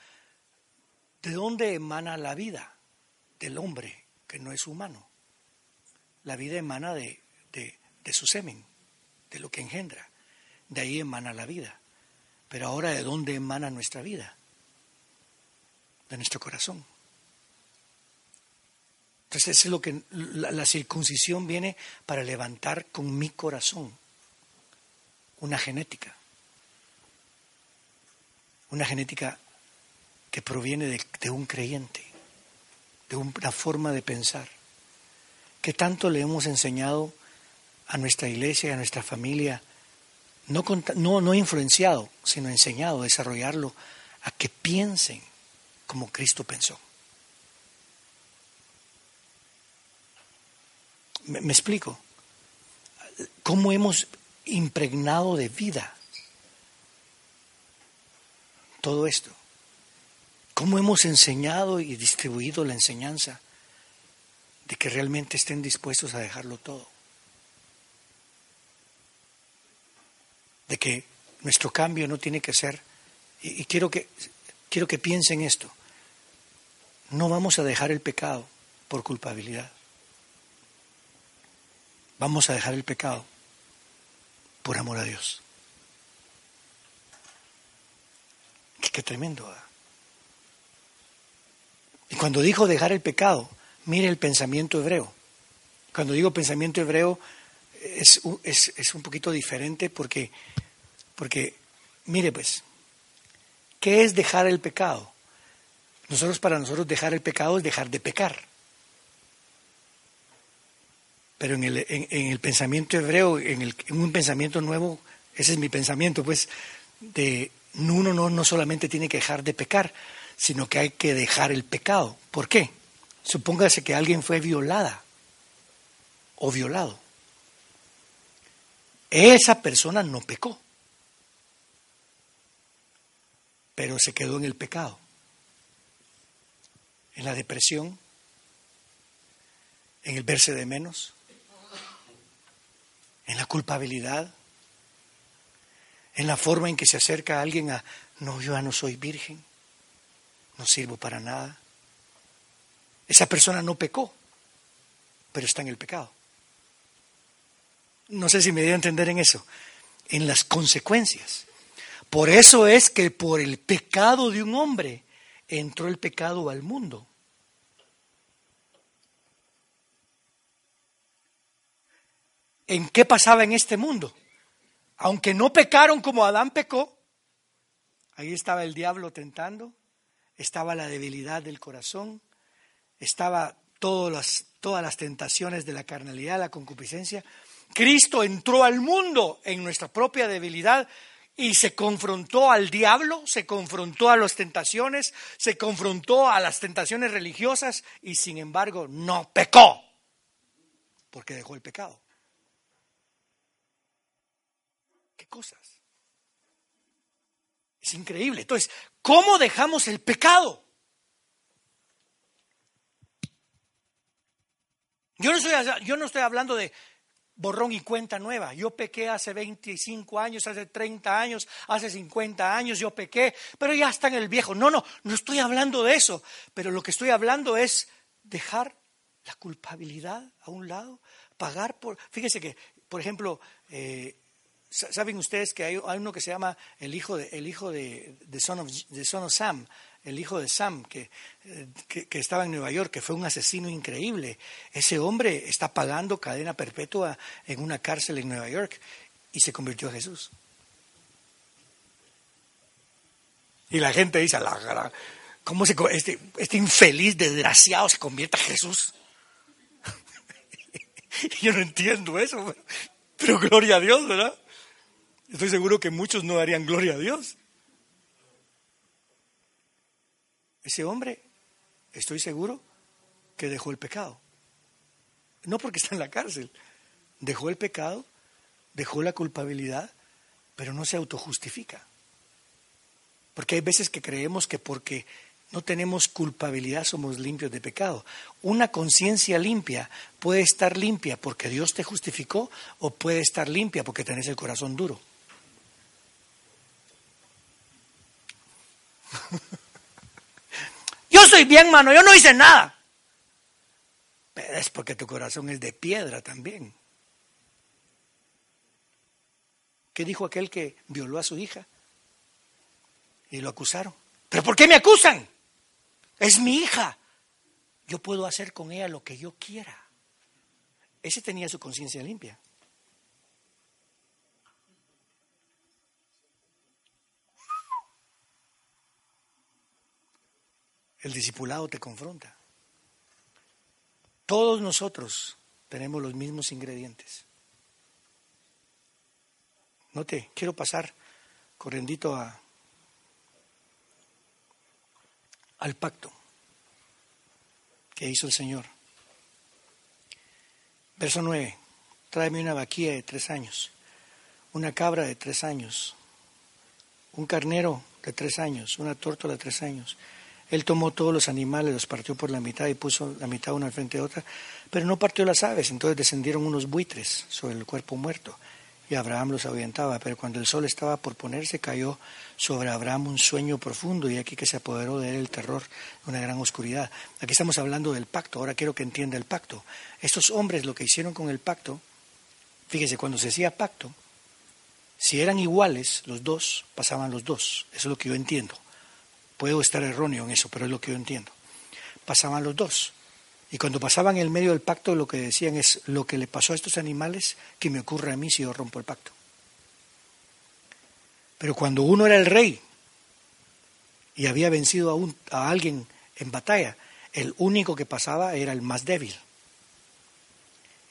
¿de dónde emana la vida del hombre que no es humano? La vida emana de, de su semen, de lo que engendra. De ahí emana la vida. Pero ahora, ¿de dónde emana nuestra vida? De nuestro corazón. Entonces, es lo que la, circuncisión viene para levantar con mi corazón una genética. Una genética que proviene de, un creyente, de una forma de pensar. Que tanto le hemos enseñado a nuestra iglesia, a nuestra familia, no, no, no influenciado, sino enseñado, desarrollarlo, a que piensen como Cristo pensó. ¿Me, explico? ¿Cómo hemos impregnado de vida todo esto? ¿Cómo hemos enseñado y distribuido la enseñanza de que realmente estén dispuestos a dejarlo todo? De que nuestro cambio no tiene que ser, y, quiero, que, quiero que piensen esto, no vamos a dejar el pecado por culpabilidad. Vamos a dejar el pecado por amor a Dios. Qué, tremendo. Y cuando dijo dejar el pecado, mire el pensamiento hebreo. Cuando digo pensamiento hebreo es, es, es un poquito diferente porque, porque, mire pues, ¿qué es dejar el pecado? Nosotros para nosotros dejar el pecado es dejar de pecar. Pero en el, en, el pensamiento hebreo, en, el, en, un pensamiento nuevo, ese es mi pensamiento, pues, de uno no, no solamente tiene que dejar de pecar, sino que hay que dejar el pecado. ¿Por qué? Supóngase que alguien fue violada o violado. Esa persona no pecó, pero se quedó en el pecado, en la depresión, en el verse de menos, en la culpabilidad, en la forma en que se acerca alguien a, no, yo ya no soy virgen, no sirvo para nada. Esa persona no pecó, pero está en el pecado. No sé si me dio a entender en eso, en las consecuencias. Por eso es que por el pecado de un hombre entró el pecado al mundo. En qué pasaba en este mundo. Aunque no pecaron como Adán pecó, ahí estaba el diablo tentando, estaba la debilidad del corazón, estaba todas las, todas las tentaciones de la carnalidad, la concupiscencia. Cristo entró al mundo en nuestra propia debilidad y se confrontó al diablo, se confrontó a las tentaciones, se confrontó a las tentaciones religiosas y sin embargo no pecó, porque dejó el pecado. Cosas. Es increíble. Entonces, ¿cómo dejamos el pecado? Yo no, estoy, yo no estoy hablando de borrón y cuenta nueva. Yo pequé hace 25 años, hace 30 años, hace 50 años, yo pequé, pero ya está en el viejo. No, no, no estoy hablando de eso, pero lo que estoy hablando es dejar la culpabilidad a un lado, pagar por... Fíjese que, por ejemplo, eh, Saben ustedes que hay, uno que se llama el hijo de, el hijo de, son, of, Sam, el hijo de Sam, que, que, estaba en Nueva York, que fue un asesino increíble. Ese hombre está pagando cadena perpetua en una cárcel en Nueva York y se convirtió a Jesús. Y la gente dice, ¿cómo se, este, este infeliz desgraciado se convierte a Jesús? (laughs) Yo no entiendo eso, pero gloria a Dios, ¿verdad? Estoy seguro que muchos no darían gloria a Dios. Ese hombre, estoy seguro que dejó el pecado. No porque está en la cárcel. Dejó el pecado, dejó la culpabilidad, pero no se autojustifica. Porque hay veces que creemos que porque no tenemos culpabilidad somos limpios de pecado. Una conciencia limpia puede estar limpia porque Dios te justificó o puede estar limpia porque tenés el corazón duro. (laughs) Yo soy bien, mano, yo no hice nada. Pero es porque tu corazón es de piedra también. ¿Qué dijo aquel que violó a su hija? Y lo acusaron. ¿Pero por qué me acusan? Es mi hija. yo puedo hacer con ella lo que yo quiera. Ese tenía su conciencia limpia. El discipulado te confronta. Todos nosotros tenemos los mismos ingredientes. No te quiero pasar corriendito a, al pacto que hizo el Señor. Verso 9. Tráeme una vaquilla de tres años, una cabra de tres años, un carnero de tres años, una tórtola de tres años. Él tomó todos los animales, los partió por la mitad y puso la mitad una al frente de otra, pero no partió las aves, entonces descendieron unos buitres sobre el cuerpo muerto y Abraham los ahuyentaba, pero cuando el sol estaba por ponerse cayó sobre Abraham un sueño profundo y aquí que se apoderó de él el terror, una gran oscuridad. Aquí estamos hablando del pacto, ahora quiero que entienda el pacto. Estos hombres lo que hicieron con el pacto, fíjese, cuando se decía pacto, si eran iguales los dos, pasaban los dos, eso es lo que yo entiendo. Puedo estar erróneo en eso, pero es lo que yo entiendo. Pasaban los dos. Y cuando pasaban en el medio del pacto, lo que decían es, lo que le pasó a estos animales, que me ocurre a mí si yo rompo el pacto. Pero cuando uno era el rey y había vencido a, un, a alguien en batalla, el único que pasaba era el más débil.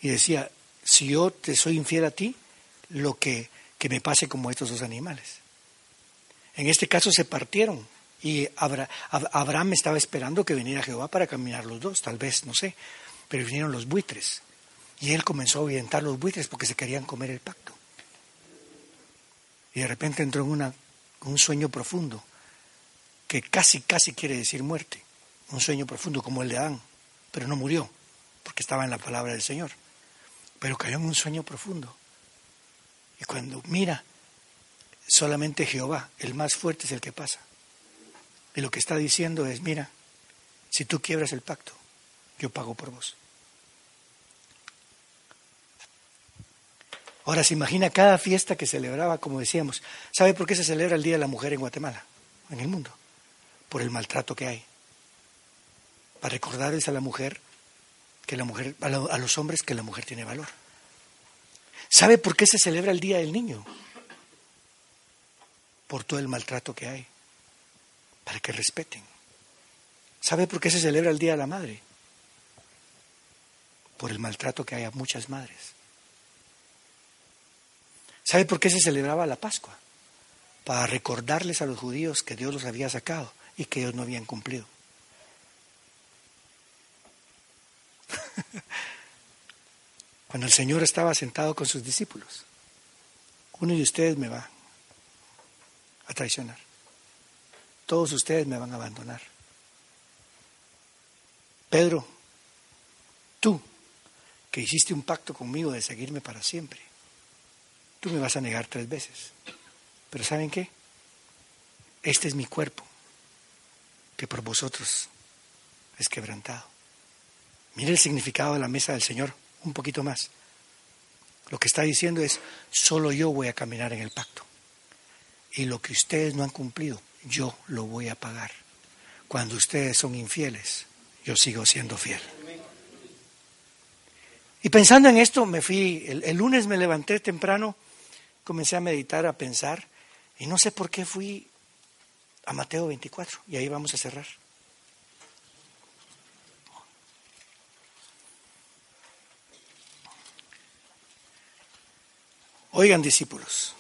Y decía, si yo te soy infiel a ti, lo que, que me pase como estos dos animales. En este caso se partieron y Abraham estaba esperando que viniera Jehová para caminar los dos, tal vez, no sé. Pero vinieron los buitres. Y él comenzó a ahuyentar los buitres porque se querían comer el pacto. Y de repente entró en una, un sueño profundo, que casi, casi quiere decir muerte. Un sueño profundo como el de Adán. Pero no murió, porque estaba en la palabra del Señor. Pero cayó en un sueño profundo. Y cuando mira, solamente Jehová, el más fuerte, es el que pasa. Y lo que está diciendo es, mira, si tú quiebras el pacto, yo pago por vos. Ahora se imagina cada fiesta que celebraba, como decíamos. ¿Sabe por qué se celebra el Día de la Mujer en Guatemala, en el mundo? Por el maltrato que hay. Para recordarles a la mujer que la mujer, a los hombres que la mujer tiene valor. ¿Sabe por qué se celebra el Día del Niño? Por todo el maltrato que hay para que respeten. ¿Sabe por qué se celebra el Día de la Madre? Por el maltrato que hay a muchas madres. ¿Sabe por qué se celebraba la Pascua? Para recordarles a los judíos que Dios los había sacado y que ellos no habían cumplido. (laughs) Cuando el Señor estaba sentado con sus discípulos, uno de ustedes me va a traicionar todos ustedes me van a abandonar. Pedro, tú que hiciste un pacto conmigo de seguirme para siempre, tú me vas a negar tres veces. Pero ¿saben qué? Este es mi cuerpo, que por vosotros es quebrantado. Mire el significado de la mesa del Señor, un poquito más. Lo que está diciendo es, solo yo voy a caminar en el pacto. Y lo que ustedes no han cumplido, yo lo voy a pagar. Cuando ustedes son infieles, yo sigo siendo fiel. Y pensando en esto, me fui, el, lunes me levanté temprano, comencé a meditar, a pensar, y no sé por qué fui a Mateo 24, y ahí vamos a cerrar. Oigan, discípulos,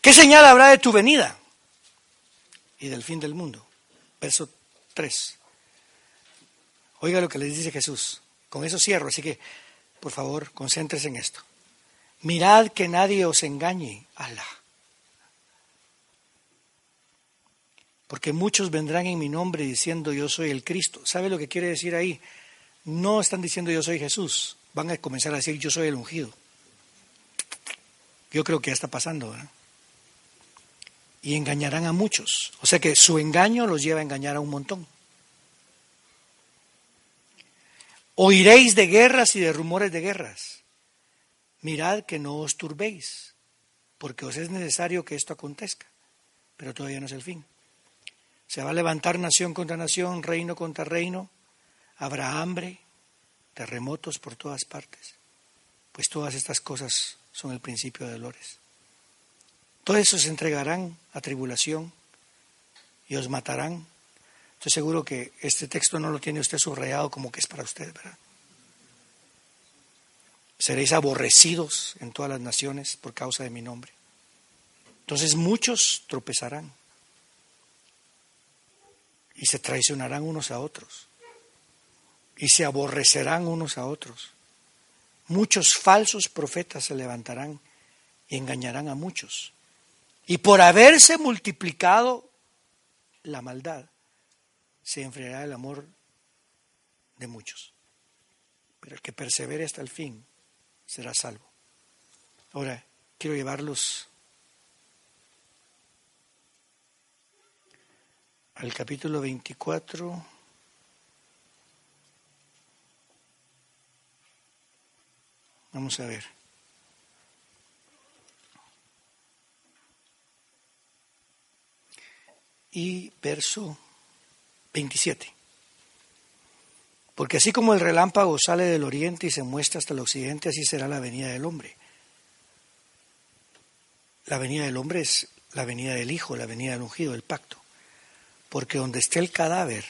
¿Qué señal habrá de tu venida y del fin del mundo? Verso 3. Oiga lo que les dice Jesús. Con eso cierro, así que por favor, concéntrese en esto. Mirad que nadie os engañe, Alá. Porque muchos vendrán en mi nombre diciendo yo soy el Cristo. ¿Sabe lo que quiere decir ahí? No están diciendo yo soy Jesús, van a comenzar a decir yo soy el ungido. Yo creo que ya está pasando. ¿eh? Y engañarán a muchos. O sea que su engaño los lleva a engañar a un montón. Oiréis de guerras y de rumores de guerras. Mirad que no os turbéis, porque os es necesario que esto acontezca, pero todavía no es el fin. Se va a levantar nación contra nación, reino contra reino. Habrá hambre, terremotos por todas partes. Pues todas estas cosas son el principio de dolores. Todo eso se entregarán a tribulación y os matarán. Estoy seguro que este texto no lo tiene usted subrayado como que es para usted, ¿verdad? Seréis aborrecidos en todas las naciones por causa de mi nombre. Entonces muchos tropezarán y se traicionarán unos a otros y se aborrecerán unos a otros. Muchos falsos profetas se levantarán y engañarán a muchos. Y por haberse multiplicado la maldad, se enfriará el amor de muchos. Pero el que persevere hasta el fin será salvo. Ahora, quiero llevarlos al capítulo 24. Vamos a ver. Y verso 27. Porque así como el relámpago sale del oriente y se muestra hasta el occidente, así será la venida del hombre. La venida del hombre es la venida del Hijo, la venida del ungido, el pacto. Porque donde esté el cadáver,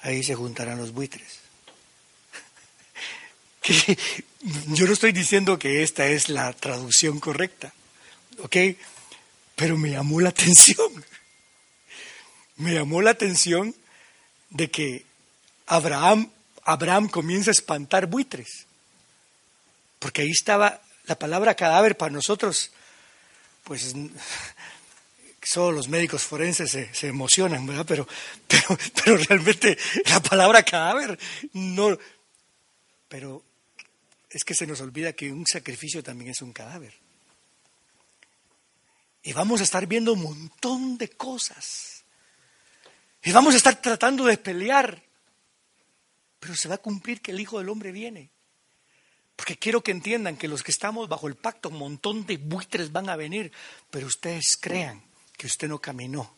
ahí se juntarán los buitres. (laughs) yo no estoy diciendo que esta es la traducción correcta, ¿ok? Pero me llamó la atención. Me llamó la atención de que Abraham, Abraham comienza a espantar buitres. Porque ahí estaba la palabra cadáver para nosotros, pues solo los médicos forenses se, emocionan, ¿verdad? Pero, pero, pero realmente la palabra cadáver no. Pero es que se nos olvida que un sacrificio también es un cadáver. Y vamos a estar viendo un montón de cosas. Y vamos a estar tratando de pelear. Pero se va a cumplir que el Hijo del Hombre viene. Porque quiero que entiendan que los que estamos bajo el pacto, un montón de buitres van a venir. Pero ustedes crean que usted no caminó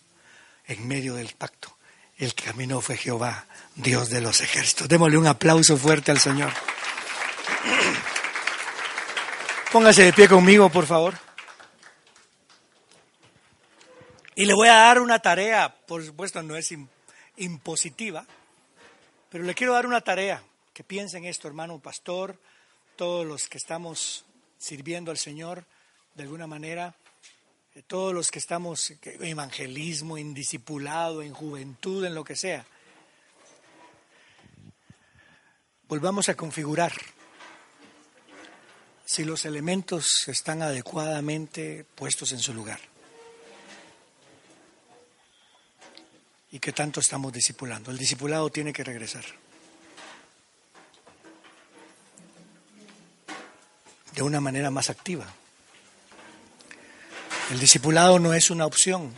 en medio del pacto. El que caminó fue Jehová, Dios de los ejércitos. Démosle un aplauso fuerte al Señor. (clears throat) Póngase de pie conmigo, por favor. Y le voy a dar una tarea, por supuesto no es impositiva, pero le quiero dar una tarea. Que piensen esto, hermano pastor, todos los que estamos sirviendo al Señor de alguna manera todos los que estamos en evangelismo, en discipulado, en juventud, en lo que sea, volvamos a configurar si los elementos están adecuadamente puestos en su lugar. ¿Y qué tanto estamos discipulando? El discipulado tiene que regresar. De una manera más activa. El discipulado no es una opción.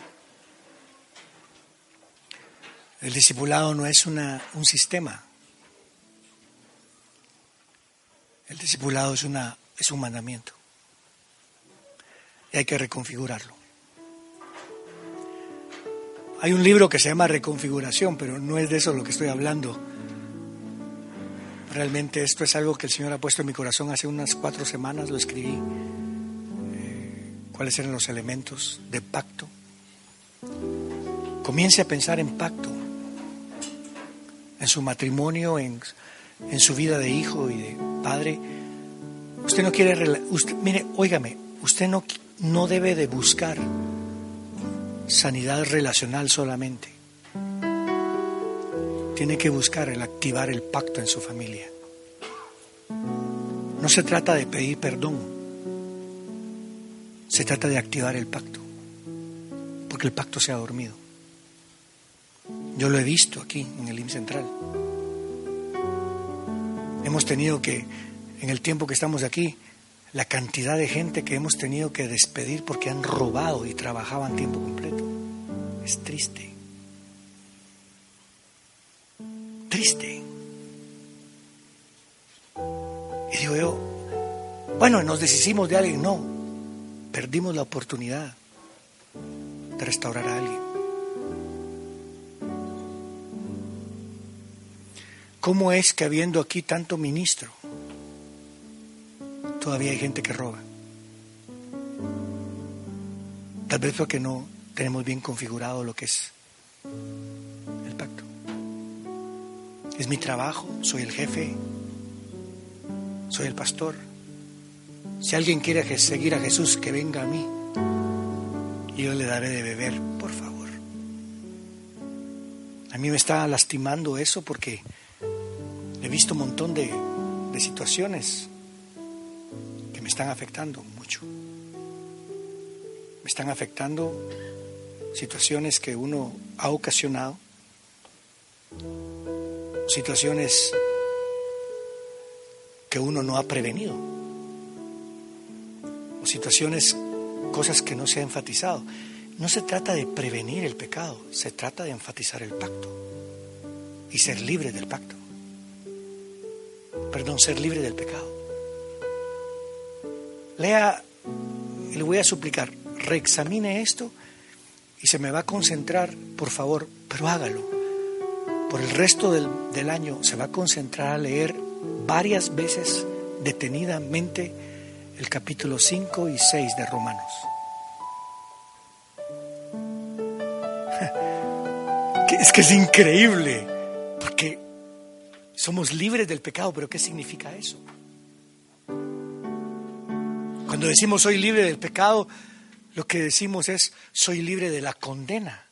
El discipulado no es una, un sistema. El discipulado es, una, es un mandamiento. Y hay que reconfigurarlo. Hay un libro que se llama Reconfiguración, pero no es de eso lo que estoy hablando. Realmente esto es algo que el Señor ha puesto en mi corazón hace unas cuatro semanas, lo escribí cuáles eran los elementos de pacto. Comience a pensar en pacto, en su matrimonio, en, su vida de hijo y de padre. Usted no quiere, usted, mire, óigame, usted no, no debe de buscar sanidad relacional solamente. Tiene que buscar el activar el pacto en su familia. No se trata de pedir perdón, se trata de activar el pacto, porque el pacto se ha dormido. Yo lo he visto aquí en el IM Central. Hemos tenido que, en el tiempo que estamos aquí, la cantidad de gente que hemos tenido que despedir porque han robado y trabajaban tiempo completo. Es triste. Triste. Y digo yo, bueno, nos deshicimos de alguien, no. Perdimos la oportunidad de restaurar a alguien. ¿Cómo es que habiendo aquí tanto ministro, todavía hay gente que roba? Tal vez porque no tenemos bien configurado lo que es el pacto. Es mi trabajo, soy el jefe, soy el pastor. Si alguien quiere seguir a Jesús, que venga a mí. Y yo le daré de beber, por favor. A mí me está lastimando eso porque he visto un montón de, de situaciones están afectando mucho. Me están afectando situaciones que uno ha ocasionado, situaciones que uno no ha prevenido, o situaciones, cosas que no se ha enfatizado. No se trata de prevenir el pecado, se trata de enfatizar el pacto y ser libre del pacto perdón, ser libre del pecado. Lea, le voy a suplicar, reexamine esto y se me va a concentrar, por favor, pero hágalo. Por el resto del, del año se va a concentrar a leer varias veces detenidamente el capítulo 5 y 6 de Romanos. (laughs) Es que es increíble, porque somos libres del pecado, pero ¿qué significa eso? Cuando decimos soy libre del pecado, lo que decimos es soy libre de la condena.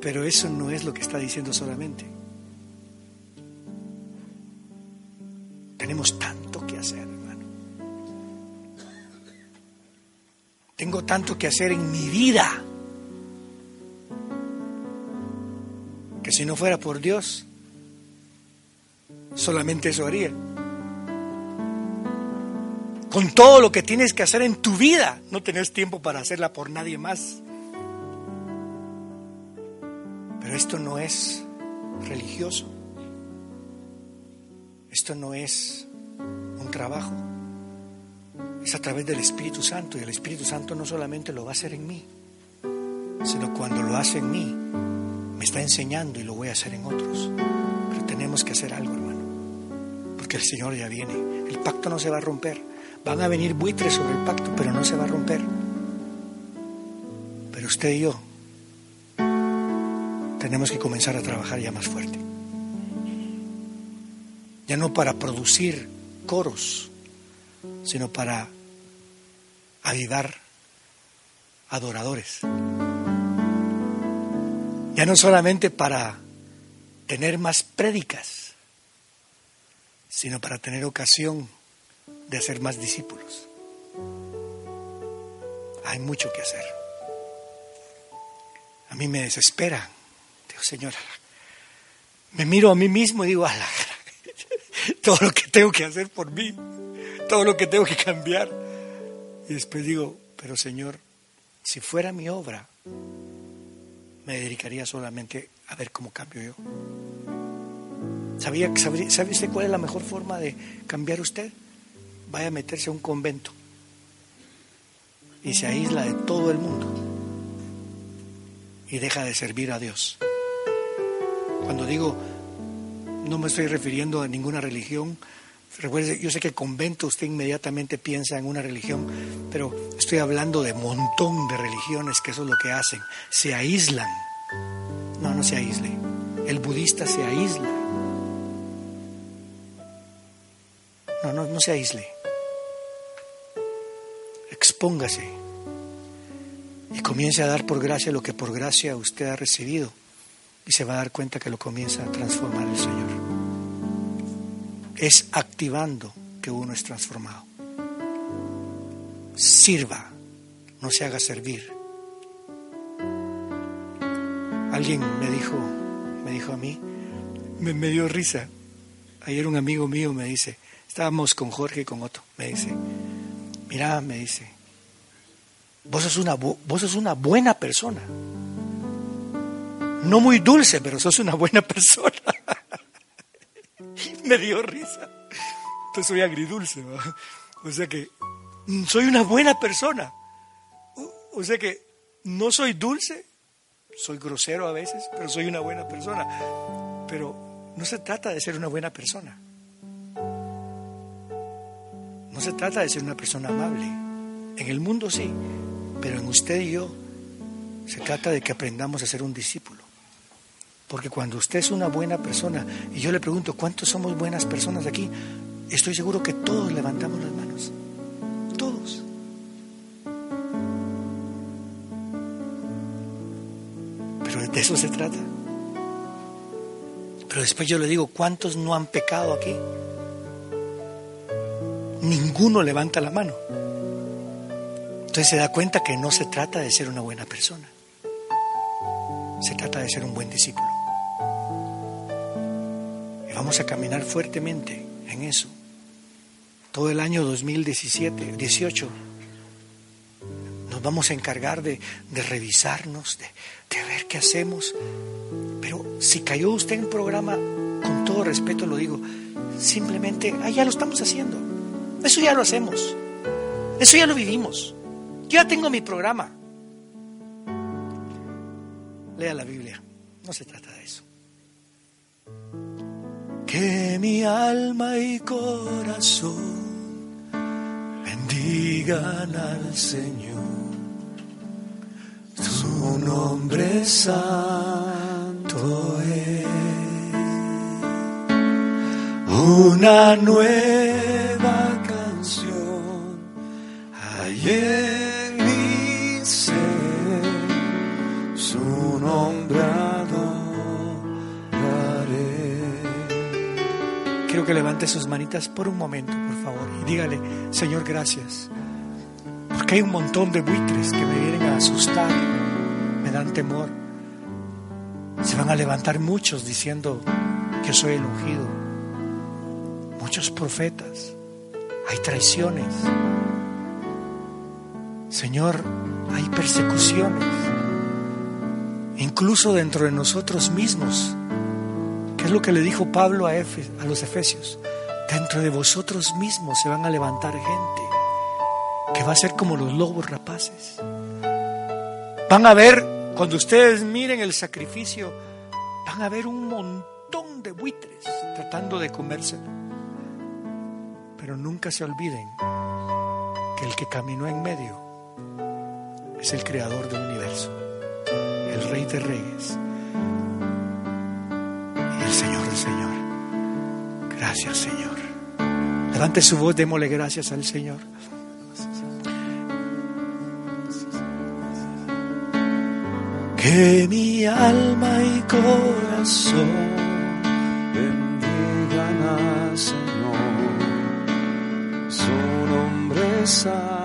Pero eso no es lo que está diciendo solamente. Tenemos tanto que hacer, hermano. Tengo tanto que hacer en mi vida. que si no fuera por Dios, solamente eso haría. Con todo lo que tienes que hacer en tu vida, no tenés tiempo para hacerla por nadie más. Pero esto no es religioso. Esto no es un trabajo. Es a través del Espíritu Santo. Y el Espíritu Santo no solamente lo va a hacer en mí, sino cuando lo hace en mí, me está enseñando y lo voy a hacer en otros. Pero tenemos que hacer algo, hermano. Porque el Señor ya viene. El pacto no se va a romper. Van a venir buitres sobre el pacto, pero no se va a romper. Pero usted y yo tenemos que comenzar a trabajar ya más fuerte. Ya no para producir coros, sino para avivar adoradores. Ya no solamente para tener más prédicas, sino para tener ocasión de hacer más discípulos. Hay mucho que hacer. A mí me desespera. Digo, Señor, me miro a mí mismo y digo, ala, (laughs) todo lo que tengo que hacer por mí, todo lo que tengo que cambiar. Y después digo, pero Señor, si fuera mi obra, me dedicaría solamente a ver cómo cambio yo. ¿Sabía, ¿Sabe usted cuál es la mejor forma de cambiar usted? Vaya a meterse a un convento y se aísla de todo el mundo y deja de servir a Dios. Cuando digo, no me estoy refiriendo a ninguna religión, Recuerde, yo sé que convento usted inmediatamente piensa en una religión, pero estoy hablando de montón de religiones que eso es lo que hacen. Se aíslan. No, no se aísle. El budista se aísla. No, no, no se aísle. Expóngase y comience a dar por gracia lo que por gracia usted ha recibido y se va a dar cuenta que lo comienza a transformar el Señor es activando que uno es transformado. Sirva, no se haga servir. Alguien me dijo, me dijo a mí, me, dio risa. Ayer un amigo mío me dice, estábamos con Jorge y con Otto, me dice, mira, me dice, vos sos una, vos sos una buena persona. No muy dulce, pero sos una buena persona. (laughs) me dio risa. Entonces soy agridulce. O sea que soy una buena persona. O sea que no soy dulce, soy grosero a veces, pero soy una buena persona. Pero no se trata de ser una buena persona. No se trata de ser una persona amable. En el mundo sí, pero en usted y yo se trata de que aprendamos a ser un discípulo. Porque cuando usted es una buena persona, y yo le pregunto, ¿cuántos somos buenas personas aquí? Estoy seguro que todos levantamos las manos. Todos. Pero de eso se trata. Pero después yo le digo, ¿cuántos no han pecado aquí? Ninguno levanta la mano. Entonces se da cuenta que no se trata de ser una buena persona. Se trata de ser un buen discípulo. Y vamos a caminar fuertemente en eso. Todo el año 2017, 18, nos vamos a encargar de, revisarnos, de, ver qué hacemos. Pero si cayó usted en programa, con todo respeto lo digo, simplemente, ah, ya lo estamos haciendo. Eso ya lo hacemos. Eso ya lo vivimos. Ya tengo mi programa. Lea la Biblia. No se trata de eso. Que mi alma y corazón bendigan al Señor. Su nombre santo es. Una nueva canción. Ayer que levante sus manitas por un momento, por favor, y dígale, Señor, gracias. Porque hay un montón de buitres que me vienen a asustar, me dan temor. Se van a levantar muchos diciendo que soy el ungido. Muchos profetas. Hay traiciones. Señor, hay persecuciones. Incluso dentro de nosotros mismos es lo que le dijo Pablo a, a los Efesios. Dentro de vosotros mismos se van a levantar gente que va a ser como los lobos rapaces. Van a ver, cuando ustedes miren el sacrificio, van a ver un montón de buitres tratando de comérselo. Pero nunca se olviden que el que caminó en medio es el creador del universo, el rey de reyes Gracias, Señor. Levante su voz, démosle gracias al Señor. Que mi alma y corazón bendigan al Señor. Su nombre santo